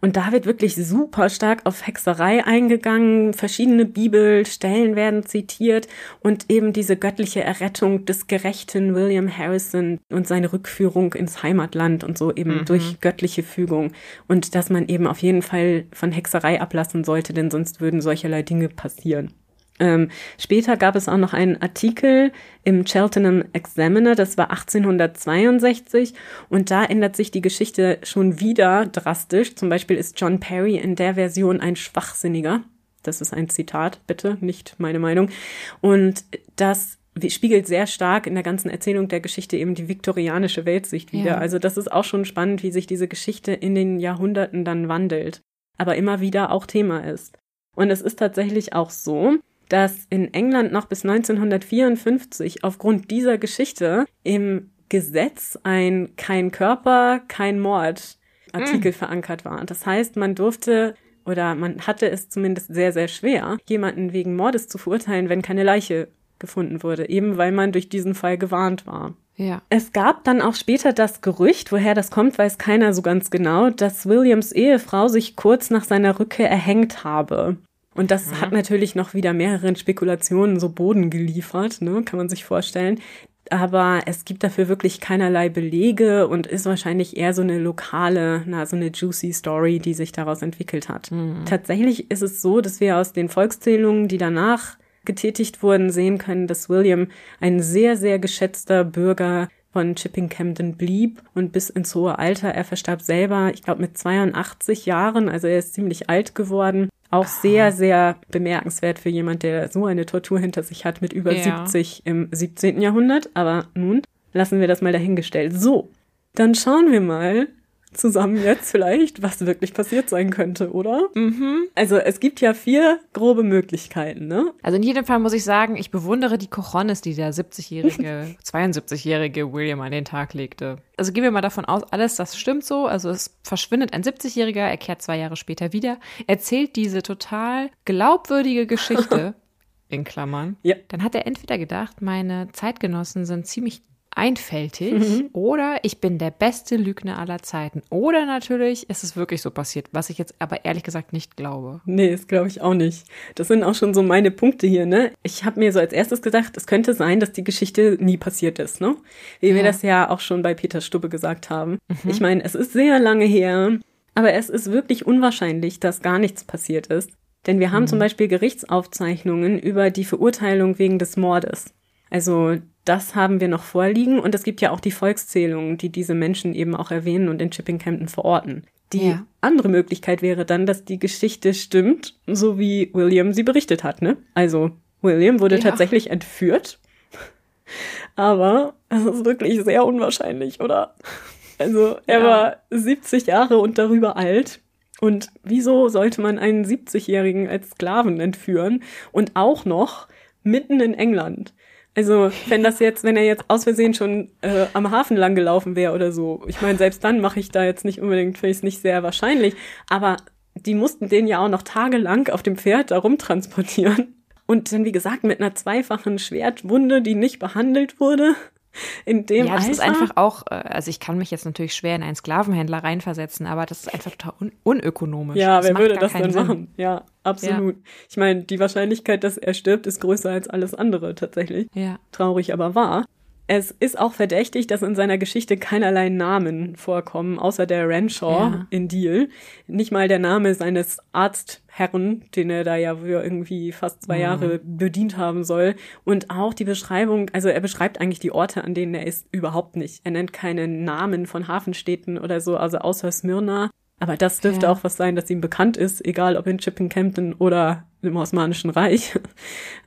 Und da wird wirklich super stark auf Hexerei eingegangen. Verschiedene Bibelstellen werden zitiert und eben diese göttliche Errettung des gerechten William Harrison und seine Rückführung ins Heimatland und so eben mhm. durch göttliche Fügung. Und dass man eben auf jeden Fall von Hexerei ablassen sollte, denn sonst würden solcherlei Dinge passieren. Ähm, später gab es auch noch einen Artikel im Cheltenham Examiner, das war 1862 und da ändert sich die Geschichte schon wieder drastisch. Zum Beispiel ist John Perry in der Version ein Schwachsinniger. Das ist ein Zitat, bitte, nicht meine Meinung. Und das spiegelt sehr stark in der ganzen Erzählung der Geschichte eben die viktorianische Weltsicht wieder. Ja. Also das ist auch schon spannend, wie sich diese Geschichte in den Jahrhunderten dann wandelt, aber immer wieder auch Thema ist. Und es ist tatsächlich auch so, dass in England noch bis 1954 aufgrund dieser Geschichte im Gesetz ein kein Körper, kein Mord Artikel mm. verankert war. Das heißt, man durfte oder man hatte es zumindest sehr, sehr schwer, jemanden wegen Mordes zu verurteilen, wenn keine Leiche gefunden wurde, eben weil man durch diesen Fall gewarnt war. Ja. Es gab dann auch später das Gerücht, woher das kommt, weiß keiner so ganz genau, dass Williams Ehefrau sich kurz nach seiner Rückkehr erhängt habe. Und das mhm. hat natürlich noch wieder mehreren Spekulationen so Boden geliefert, ne, kann man sich vorstellen. aber es gibt dafür wirklich keinerlei Belege und ist wahrscheinlich eher so eine lokale, na, so eine juicy Story, die sich daraus entwickelt hat. Mhm. Tatsächlich ist es so, dass wir aus den Volkszählungen, die danach getätigt wurden, sehen können, dass William ein sehr, sehr geschätzter Bürger von Chipping Camden blieb und bis ins hohe Alter. Er verstarb selber, ich glaube, mit 82 Jahren, also er ist ziemlich alt geworden. Auch sehr, sehr bemerkenswert für jemand, der so eine Tortur hinter sich hat mit über ja. 70 im 17. Jahrhundert. Aber nun lassen wir das mal dahingestellt. So, dann schauen wir mal, zusammen jetzt vielleicht, was wirklich passiert sein könnte, oder? Mhm. Also es gibt ja vier grobe Möglichkeiten, ne? Also in jedem Fall muss ich sagen, ich bewundere die Cojones, die der 70-jährige, 72-jährige <laughs> William an den Tag legte. Also gehen wir mal davon aus, alles das stimmt so. Also es verschwindet ein 70-jähriger, er kehrt zwei Jahre später wieder, erzählt diese total glaubwürdige Geschichte. <laughs> in Klammern, ja. dann hat er entweder gedacht, meine Zeitgenossen sind ziemlich einfältig mhm. oder ich bin der beste Lügner aller Zeiten. Oder natürlich ist es wirklich so passiert, was ich jetzt aber ehrlich gesagt nicht glaube. Nee, das glaube ich auch nicht. Das sind auch schon so meine Punkte hier, ne? Ich habe mir so als erstes gedacht, es könnte sein, dass die Geschichte nie passiert ist, ne? Wie ja. wir das ja auch schon bei Peter Stubbe gesagt haben. Mhm. Ich meine, es ist sehr lange her, aber es ist wirklich unwahrscheinlich, dass gar nichts passiert ist. Denn wir haben mhm. zum Beispiel Gerichtsaufzeichnungen über die Verurteilung wegen des Mordes. Also das haben wir noch vorliegen und es gibt ja auch die Volkszählungen, die diese Menschen eben auch erwähnen und in Chipping Campton verorten. Die ja. andere Möglichkeit wäre dann, dass die Geschichte stimmt, so wie William sie berichtet hat, ne? Also William wurde ja. tatsächlich entführt, <laughs> aber es ist wirklich sehr unwahrscheinlich, oder? Also er ja. war 70 Jahre und darüber alt. Und wieso sollte man einen 70-Jährigen als Sklaven entführen und auch noch mitten in England? Also, wenn das jetzt, wenn er jetzt aus Versehen schon äh, am Hafen lang gelaufen wäre oder so, ich meine, selbst dann mache ich da jetzt nicht unbedingt, finde ich es nicht sehr wahrscheinlich, aber die mussten den ja auch noch tagelang auf dem Pferd da rumtransportieren. Und dann, wie gesagt, mit einer zweifachen Schwertwunde, die nicht behandelt wurde in dem ja, das Alter. ist einfach auch, äh, also ich kann mich jetzt natürlich schwer in einen Sklavenhändler reinversetzen, aber das ist einfach total un unökonomisch. Ja, das wer würde das denn Sinn. machen? Ja, absolut. Ja. Ich meine, die Wahrscheinlichkeit, dass er stirbt, ist größer als alles andere tatsächlich. Ja. Traurig aber wahr. Es ist auch verdächtig, dass in seiner Geschichte keinerlei Namen vorkommen, außer der Renshaw ja. in Deal. Nicht mal der Name seines Arztherren, den er da ja für irgendwie fast zwei mhm. Jahre bedient haben soll. Und auch die Beschreibung, also er beschreibt eigentlich die Orte, an denen er ist, überhaupt nicht. Er nennt keine Namen von Hafenstädten oder so, also außer Smyrna. Aber das dürfte ja. auch was sein, das ihm bekannt ist, egal ob in Chippen Campton oder im Osmanischen Reich. <laughs>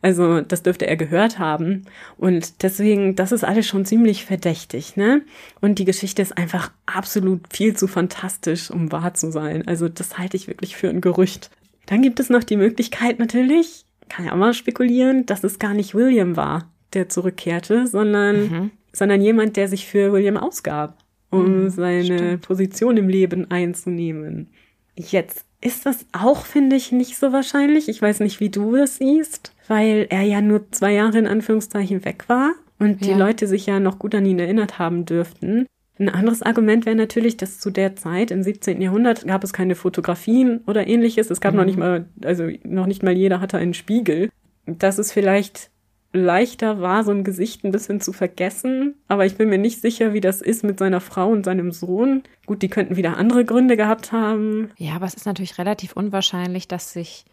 Also das dürfte er gehört haben. Und deswegen, das ist alles schon ziemlich verdächtig, ne? Und die Geschichte ist einfach absolut viel zu fantastisch, um wahr zu sein. Also das halte ich wirklich für ein Gerücht. Dann gibt es noch die Möglichkeit natürlich, kann ja auch mal spekulieren, dass es gar nicht William war, der zurückkehrte, sondern, mhm. sondern jemand, der sich für William ausgab um mhm, seine stimmt. Position im Leben einzunehmen. Jetzt ist das auch, finde ich, nicht so wahrscheinlich. Ich weiß nicht, wie du das siehst, weil er ja nur zwei Jahre in Anführungszeichen weg war und ja. die Leute sich ja noch gut an ihn erinnert haben dürften. Ein anderes Argument wäre natürlich, dass zu der Zeit im 17. Jahrhundert gab es keine Fotografien oder ähnliches. Es gab mhm. noch nicht mal, also noch nicht mal jeder hatte einen Spiegel. Das ist vielleicht leichter war, so ein Gesicht ein bisschen zu vergessen. Aber ich bin mir nicht sicher, wie das ist mit seiner Frau und seinem Sohn. Gut, die könnten wieder andere Gründe gehabt haben. Ja, aber es ist natürlich relativ unwahrscheinlich, dass sich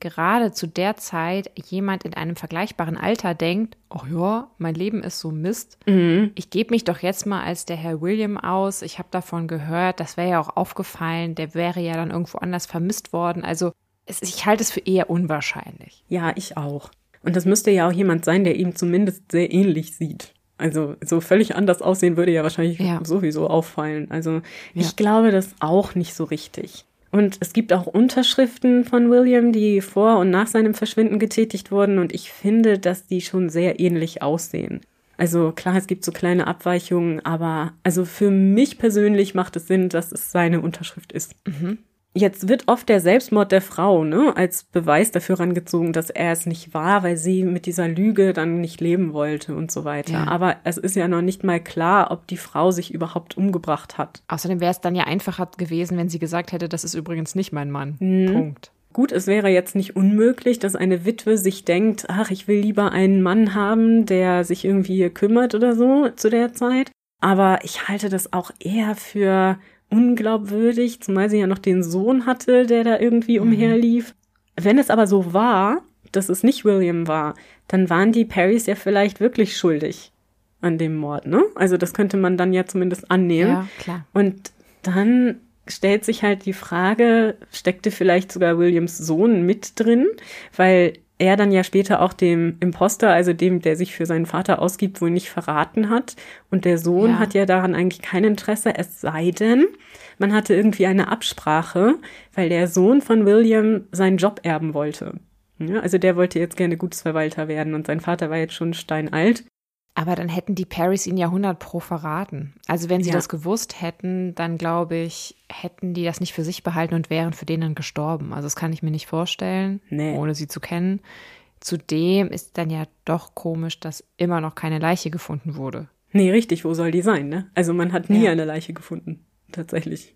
gerade zu der Zeit jemand in einem vergleichbaren Alter denkt, oh ja, mein Leben ist so Mist. Mhm. Ich gebe mich doch jetzt mal als der Herr William aus. Ich habe davon gehört, das wäre ja auch aufgefallen, der wäre ja dann irgendwo anders vermisst worden. Also ich halte es für eher unwahrscheinlich. Ja, ich auch. Und das müsste ja auch jemand sein, der ihm zumindest sehr ähnlich sieht. Also so völlig anders aussehen würde ja wahrscheinlich ja. sowieso auffallen. Also ja. ich glaube das auch nicht so richtig. Und es gibt auch Unterschriften von William, die vor und nach seinem Verschwinden getätigt wurden. Und ich finde, dass die schon sehr ähnlich aussehen. Also klar, es gibt so kleine Abweichungen, aber also für mich persönlich macht es Sinn, dass es seine Unterschrift ist. Mhm. Jetzt wird oft der Selbstmord der Frau ne, als Beweis dafür rangezogen, dass er es nicht war, weil sie mit dieser Lüge dann nicht leben wollte und so weiter. Ja. Aber es ist ja noch nicht mal klar, ob die Frau sich überhaupt umgebracht hat. Außerdem wäre es dann ja einfacher gewesen, wenn sie gesagt hätte, das ist übrigens nicht mein Mann. Mhm. Punkt. Gut, es wäre jetzt nicht unmöglich, dass eine Witwe sich denkt, ach, ich will lieber einen Mann haben, der sich irgendwie kümmert oder so zu der Zeit. Aber ich halte das auch eher für unglaubwürdig, zumal sie ja noch den Sohn hatte, der da irgendwie Mhm. umherlief. Wenn es aber so war, dass es nicht William war, dann waren die Perrys ja vielleicht wirklich schuldig an dem Mord, ne? Also das könnte man dann ja zumindest annehmen. Ja, klar. Und dann stellt sich halt die Frage, steckte vielleicht sogar Williams Sohn mit drin, weil er dann ja später auch dem Imposter, also dem, der sich für seinen Vater ausgibt, wohl nicht verraten hat. Und der Sohn Ja. hat ja daran eigentlich kein Interesse, es sei denn, man hatte irgendwie eine Absprache, weil der Sohn von William seinen Job erben wollte. Ja, also der wollte jetzt gerne Gutsverwalter werden und sein Vater war jetzt schon steinalt. Aber dann hätten die Parrys ihn ja 100 pro verraten. Also wenn sie Ja. das gewusst hätten, dann glaube ich, hätten die das nicht für sich behalten und wären für den dann gestorben. Also das kann ich mir nicht vorstellen, Nee. ohne sie zu kennen. Zudem ist dann ja doch komisch, dass immer noch keine Leiche gefunden wurde. Nee, richtig, wo soll die sein, ne? Also man hat nie Ja. eine Leiche gefunden, tatsächlich.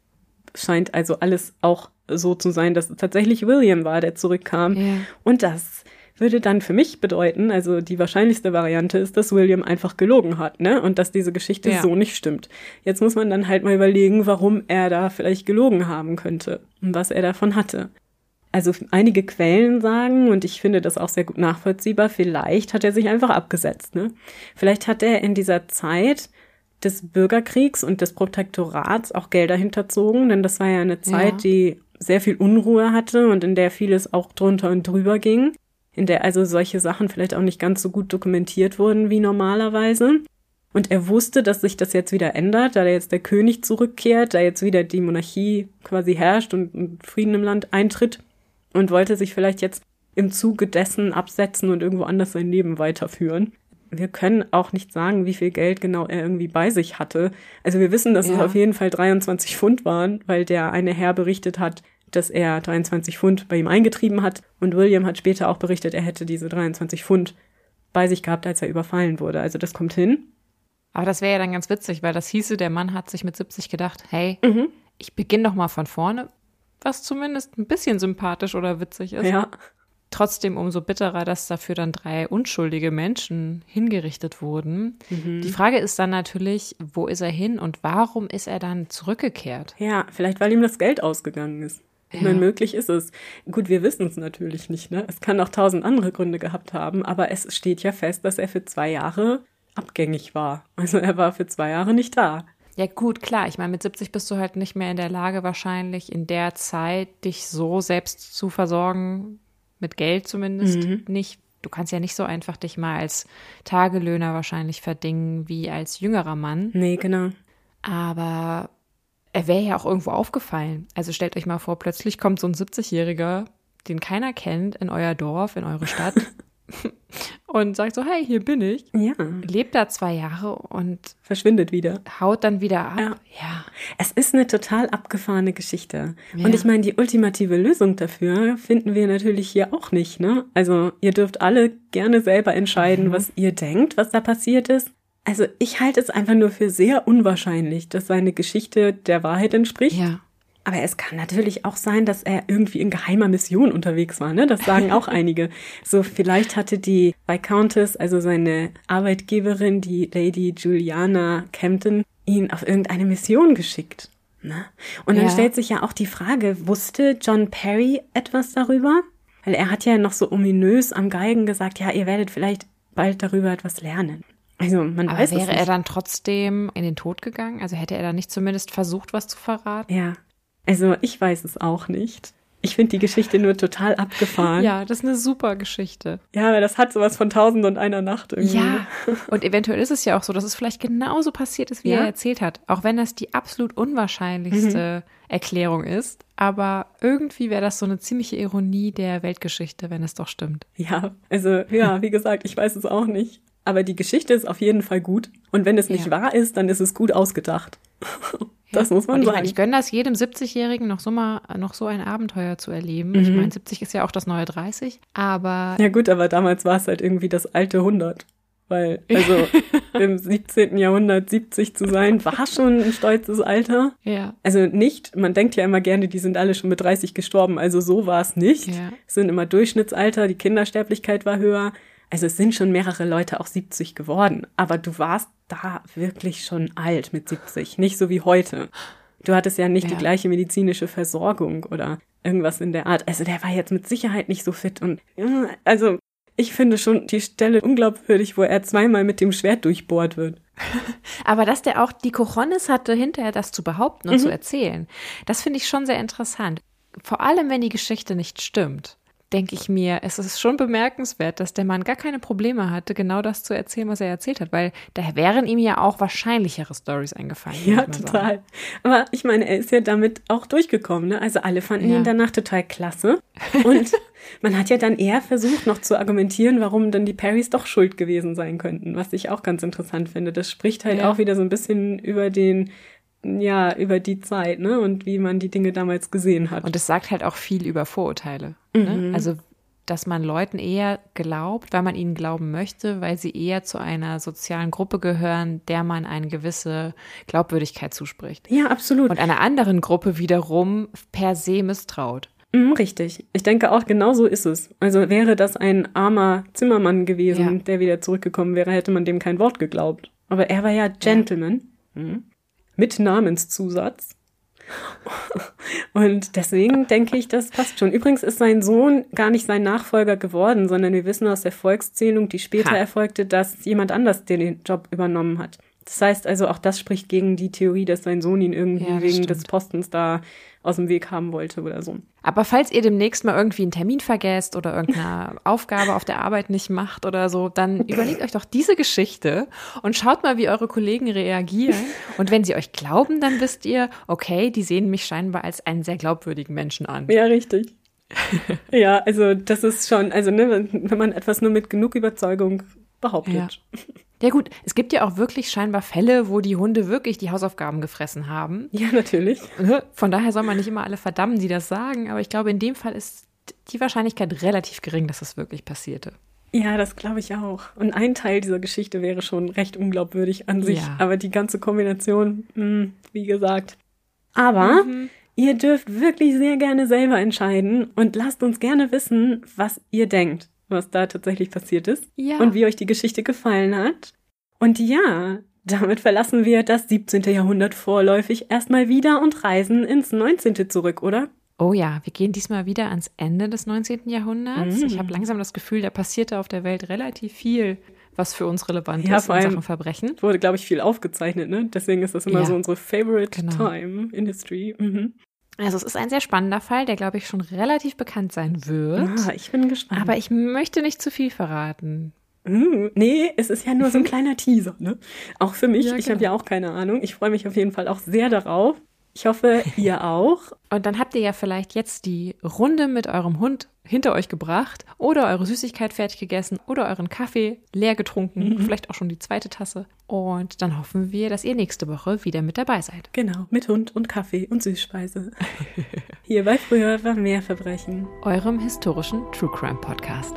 Scheint also alles auch so zu sein, dass es tatsächlich William war, der zurückkam. Ja. Und das würde dann für mich bedeuten, also die wahrscheinlichste Variante ist, dass William einfach gelogen hat, ne? Und dass diese Geschichte Ja. so nicht stimmt. Jetzt muss man dann halt mal überlegen, warum er da vielleicht gelogen haben könnte und was er davon hatte. Also einige Quellen sagen, und ich finde das auch sehr gut nachvollziehbar, vielleicht hat er sich einfach abgesetzt. Ne? Vielleicht hat er in dieser Zeit des Bürgerkriegs und des Protektorats auch Gelder hinterzogen, denn das war ja eine Zeit, Ja. die sehr viel Unruhe hatte und in der vieles auch drunter und drüber ging, in der also solche Sachen vielleicht auch nicht ganz so gut dokumentiert wurden wie normalerweise. Und er wusste, dass sich das jetzt wieder ändert, da jetzt der König zurückkehrt, da jetzt wieder die Monarchie quasi herrscht und, Frieden im Land eintritt und wollte sich vielleicht jetzt im Zuge dessen absetzen und irgendwo anders sein Leben weiterführen. Wir können auch nicht sagen, wie viel Geld genau er irgendwie bei sich hatte. Also wir wissen, dass es Ja. auf jeden Fall 23 Pfund waren, weil der eine Herr berichtet hat, dass er 23 Pfund bei ihm eingetrieben hat. Und William hat später auch berichtet, er hätte diese 23 Pfund bei sich gehabt, als er überfallen wurde. Also das kommt hin. Aber das wäre ja dann ganz witzig, weil das hieße, der Mann hat sich mit 70 gedacht, hey, Mhm. ich beginne doch mal von vorne, was zumindest ein bisschen sympathisch oder witzig ist. Ja. Trotzdem umso bitterer, dass dafür dann drei unschuldige Menschen hingerichtet wurden. Mhm. Die Frage ist dann natürlich, wo ist er hin und warum ist er dann zurückgekehrt? Ja, vielleicht weil ihm das Geld ausgegangen ist. Ich meine, möglich ist es. Gut, wir wissen es natürlich nicht, ne? Es kann auch tausend andere Gründe gehabt haben, aber es steht ja fest, dass er für zwei Jahre abgängig war. Also er war für zwei Jahre nicht da. Ja gut, klar. Ich meine, mit 70 bist du halt nicht mehr in der Lage, wahrscheinlich in der Zeit dich so selbst zu versorgen, mit Geld zumindest Mhm. nicht. Du kannst ja nicht so einfach dich mal als Tagelöhner wahrscheinlich verdingen wie als jüngerer Mann. Nee, genau. Aber er wäre ja auch irgendwo aufgefallen. Also stellt euch mal vor, plötzlich kommt so ein 70-Jähriger, den keiner kennt, in euer Dorf, in eure Stadt <laughs> und sagt so, hey, hier bin ich. Ja, Lebt da zwei Jahre und verschwindet wieder. haut dann wieder ab. Ja. ja. Es ist eine total abgefahrene Geschichte. Ja. Und ich meine, die ultimative Lösung dafür finden wir natürlich hier auch nicht, ne? Also, ihr dürft alle gerne selber entscheiden, Mhm. was ihr denkt, was da passiert ist. Also, ich halte es einfach nur für sehr unwahrscheinlich, dass seine Geschichte der Wahrheit entspricht. Ja. Aber es kann natürlich auch sein, dass er irgendwie in geheimer Mission unterwegs war, ne? Das sagen auch <laughs> einige. So, vielleicht hatte die Viscountess, also seine Arbeitgeberin, die Lady Juliana Campton, ihn auf irgendeine Mission geschickt. Ne? Und dann Ja. stellt sich ja auch die Frage, wusste John Perry etwas darüber? Weil er hat ja noch so ominös am Geigen gesagt, ja, ihr werdet vielleicht bald darüber etwas lernen. Also man Aber weiß es wäre er dann trotzdem in den Tod gegangen? Also hätte er dann nicht zumindest versucht, was zu verraten? Ja, also ich weiß es auch nicht. Ich finde die Geschichte nur total abgefahren. Ja, das ist eine super Geschichte. Ja, aber das hat sowas von Tausend und einer Nacht irgendwie. Ja, und eventuell ist es ja auch so, dass es vielleicht genauso passiert ist, wie Ja. er erzählt hat. Auch wenn das die absolut unwahrscheinlichste Erklärung ist. Aber irgendwie wäre das so eine ziemliche Ironie der Weltgeschichte, wenn es doch stimmt. Ja, also ja, wie gesagt, ich weiß es auch nicht. Aber die Geschichte ist auf jeden Fall gut. Und wenn es nicht Ja. wahr ist, dann ist es gut ausgedacht. <laughs> Das muss man und ich sagen. meine, ich gönne das jedem 70-Jährigen noch so mal noch so ein Abenteuer zu erleben. Ich meine, 70 ist ja auch das neue 30, aber ja gut, aber damals war es halt irgendwie das alte 100. weil also <laughs> im 17. Jahrhundert 70 zu sein, war schon ein stolzes Alter. Ja. Also nicht, man denkt ja immer gerne, die sind alle schon mit 30 gestorben, also so war es nicht. Ja. Es sind immer Durchschnittsalter, die Kindersterblichkeit war höher. Also es sind schon mehrere Leute auch 70 geworden, aber du warst da wirklich schon alt mit 70, nicht so wie heute. Du hattest ja nicht Ja. die gleiche medizinische Versorgung oder irgendwas in der Art. Also der war jetzt mit Sicherheit nicht so fit und also ich finde schon die Stelle unglaubwürdig, wo er zweimal mit dem Schwert durchbohrt wird. <laughs> Aber dass der auch die Cojones hatte, hinterher das zu behaupten und zu erzählen, das finde ich schon sehr interessant. Vor allem, wenn die Geschichte nicht stimmt, denke ich mir, es ist schon bemerkenswert, dass der Mann gar keine Probleme hatte, genau das zu erzählen, was er erzählt hat, weil da wären ihm ja auch wahrscheinlichere Stories eingefallen. Ja, mal sagen. total. Aber ich meine, er ist ja damit auch durchgekommen. Ne? Also alle fanden Ja. ihn danach total klasse. Und <laughs> man hat ja dann eher versucht, noch zu argumentieren, warum dann die Perrys doch schuld gewesen sein könnten, was ich auch ganz interessant finde. Das spricht halt Ja. auch wieder so ein bisschen über den, ja, über die Zeit, ne? Und wie man die Dinge damals gesehen hat. Und es sagt halt auch viel über Vorurteile. Ne? Also, dass man Leuten eher glaubt, weil man ihnen glauben möchte, weil sie eher zu einer sozialen Gruppe gehören, der man eine gewisse Glaubwürdigkeit zuspricht. ja, absolut. Und einer anderen Gruppe wiederum per se misstraut. Mhm, richtig. Ich denke auch, genau so ist es. Also wäre das ein armer Zimmermann gewesen, Ja. der wieder zurückgekommen wäre, hätte man dem kein Wort geglaubt. Aber er war ja Gentleman. Mhm. Mit Namenszusatz. Und deswegen denke ich, das passt schon. Übrigens ist sein Sohn gar nicht sein Nachfolger geworden, sondern wir wissen aus der Volkszählung, die später Ha. erfolgte, dass jemand anders den Job übernommen hat. Das heißt also, auch das spricht gegen die Theorie, dass sein Sohn ihn irgendwie Ja, wegen stimmt. des Postens da aus dem Weg haben wollte oder so. Aber falls ihr demnächst mal irgendwie einen Termin vergesst oder irgendeine <laughs> Aufgabe auf der Arbeit nicht macht oder so, dann überlegt euch doch diese Geschichte und schaut mal, wie eure Kollegen reagieren. Und wenn sie euch glauben, dann wisst ihr, okay, die sehen mich scheinbar als einen sehr glaubwürdigen Menschen an. Ja, richtig. <laughs> ja, also das ist schon, also ne, wenn wenn man etwas nur mit genug Überzeugung behauptet. Ja. Ja gut, es gibt ja auch wirklich scheinbar Fälle, wo die Hunde wirklich die Hausaufgaben gefressen haben. <laughs> Ja, natürlich. Von daher soll man nicht immer alle verdammen, die das sagen, aber ich glaube, in dem Fall ist die Wahrscheinlichkeit relativ gering, dass es wirklich passierte. Ja, das glaube ich auch. Und ein Teil dieser Geschichte wäre schon recht unglaubwürdig an sich, Ja. aber die ganze Kombination, mh, wie gesagt. Aber ihr dürft wirklich sehr gerne selber entscheiden und lasst uns gerne wissen, was ihr denkt, was da tatsächlich passiert ist Ja. und wie euch die Geschichte gefallen hat. Und ja, damit verlassen wir das 17. Jahrhundert vorläufig erstmal wieder und reisen ins 19. zurück, oder? Oh ja, wir gehen diesmal wieder ans Ende des 19. Jahrhunderts. Mhm. Ich habe langsam das Gefühl, da passierte auf der Welt relativ viel, was für uns relevant Ja, ist vor in Sachen Verbrechen. Wurde, glaube ich, viel aufgezeichnet, ne? Deswegen ist das immer Ja. so unsere favorite Genau. time in history. Mhm. Also es ist ein sehr spannender Fall, der, glaube ich, schon relativ bekannt sein wird. Ah, ich bin gespannt. Aber ich möchte nicht zu viel verraten. Mm, nee, es ist ja nur so ein <laughs> kleiner Teaser, ne? Auch für mich, Ja, ich genau. habe ja auch keine Ahnung. Ich freue mich auf jeden Fall auch sehr darauf. Ich hoffe, <laughs> ihr auch. Und dann habt ihr ja vielleicht jetzt die Runde mit eurem Hund hinter euch gebracht oder eure Süßigkeit fertig gegessen oder euren Kaffee leer getrunken, vielleicht auch schon die zweite Tasse. Und dann hoffen wir, dass ihr nächste Woche wieder mit dabei seid. Genau, mit Hund und Kaffee und Süßspeise. <laughs> Hier bei Früher war mehr Verbrechen. Eurem historischen True Crime Podcast.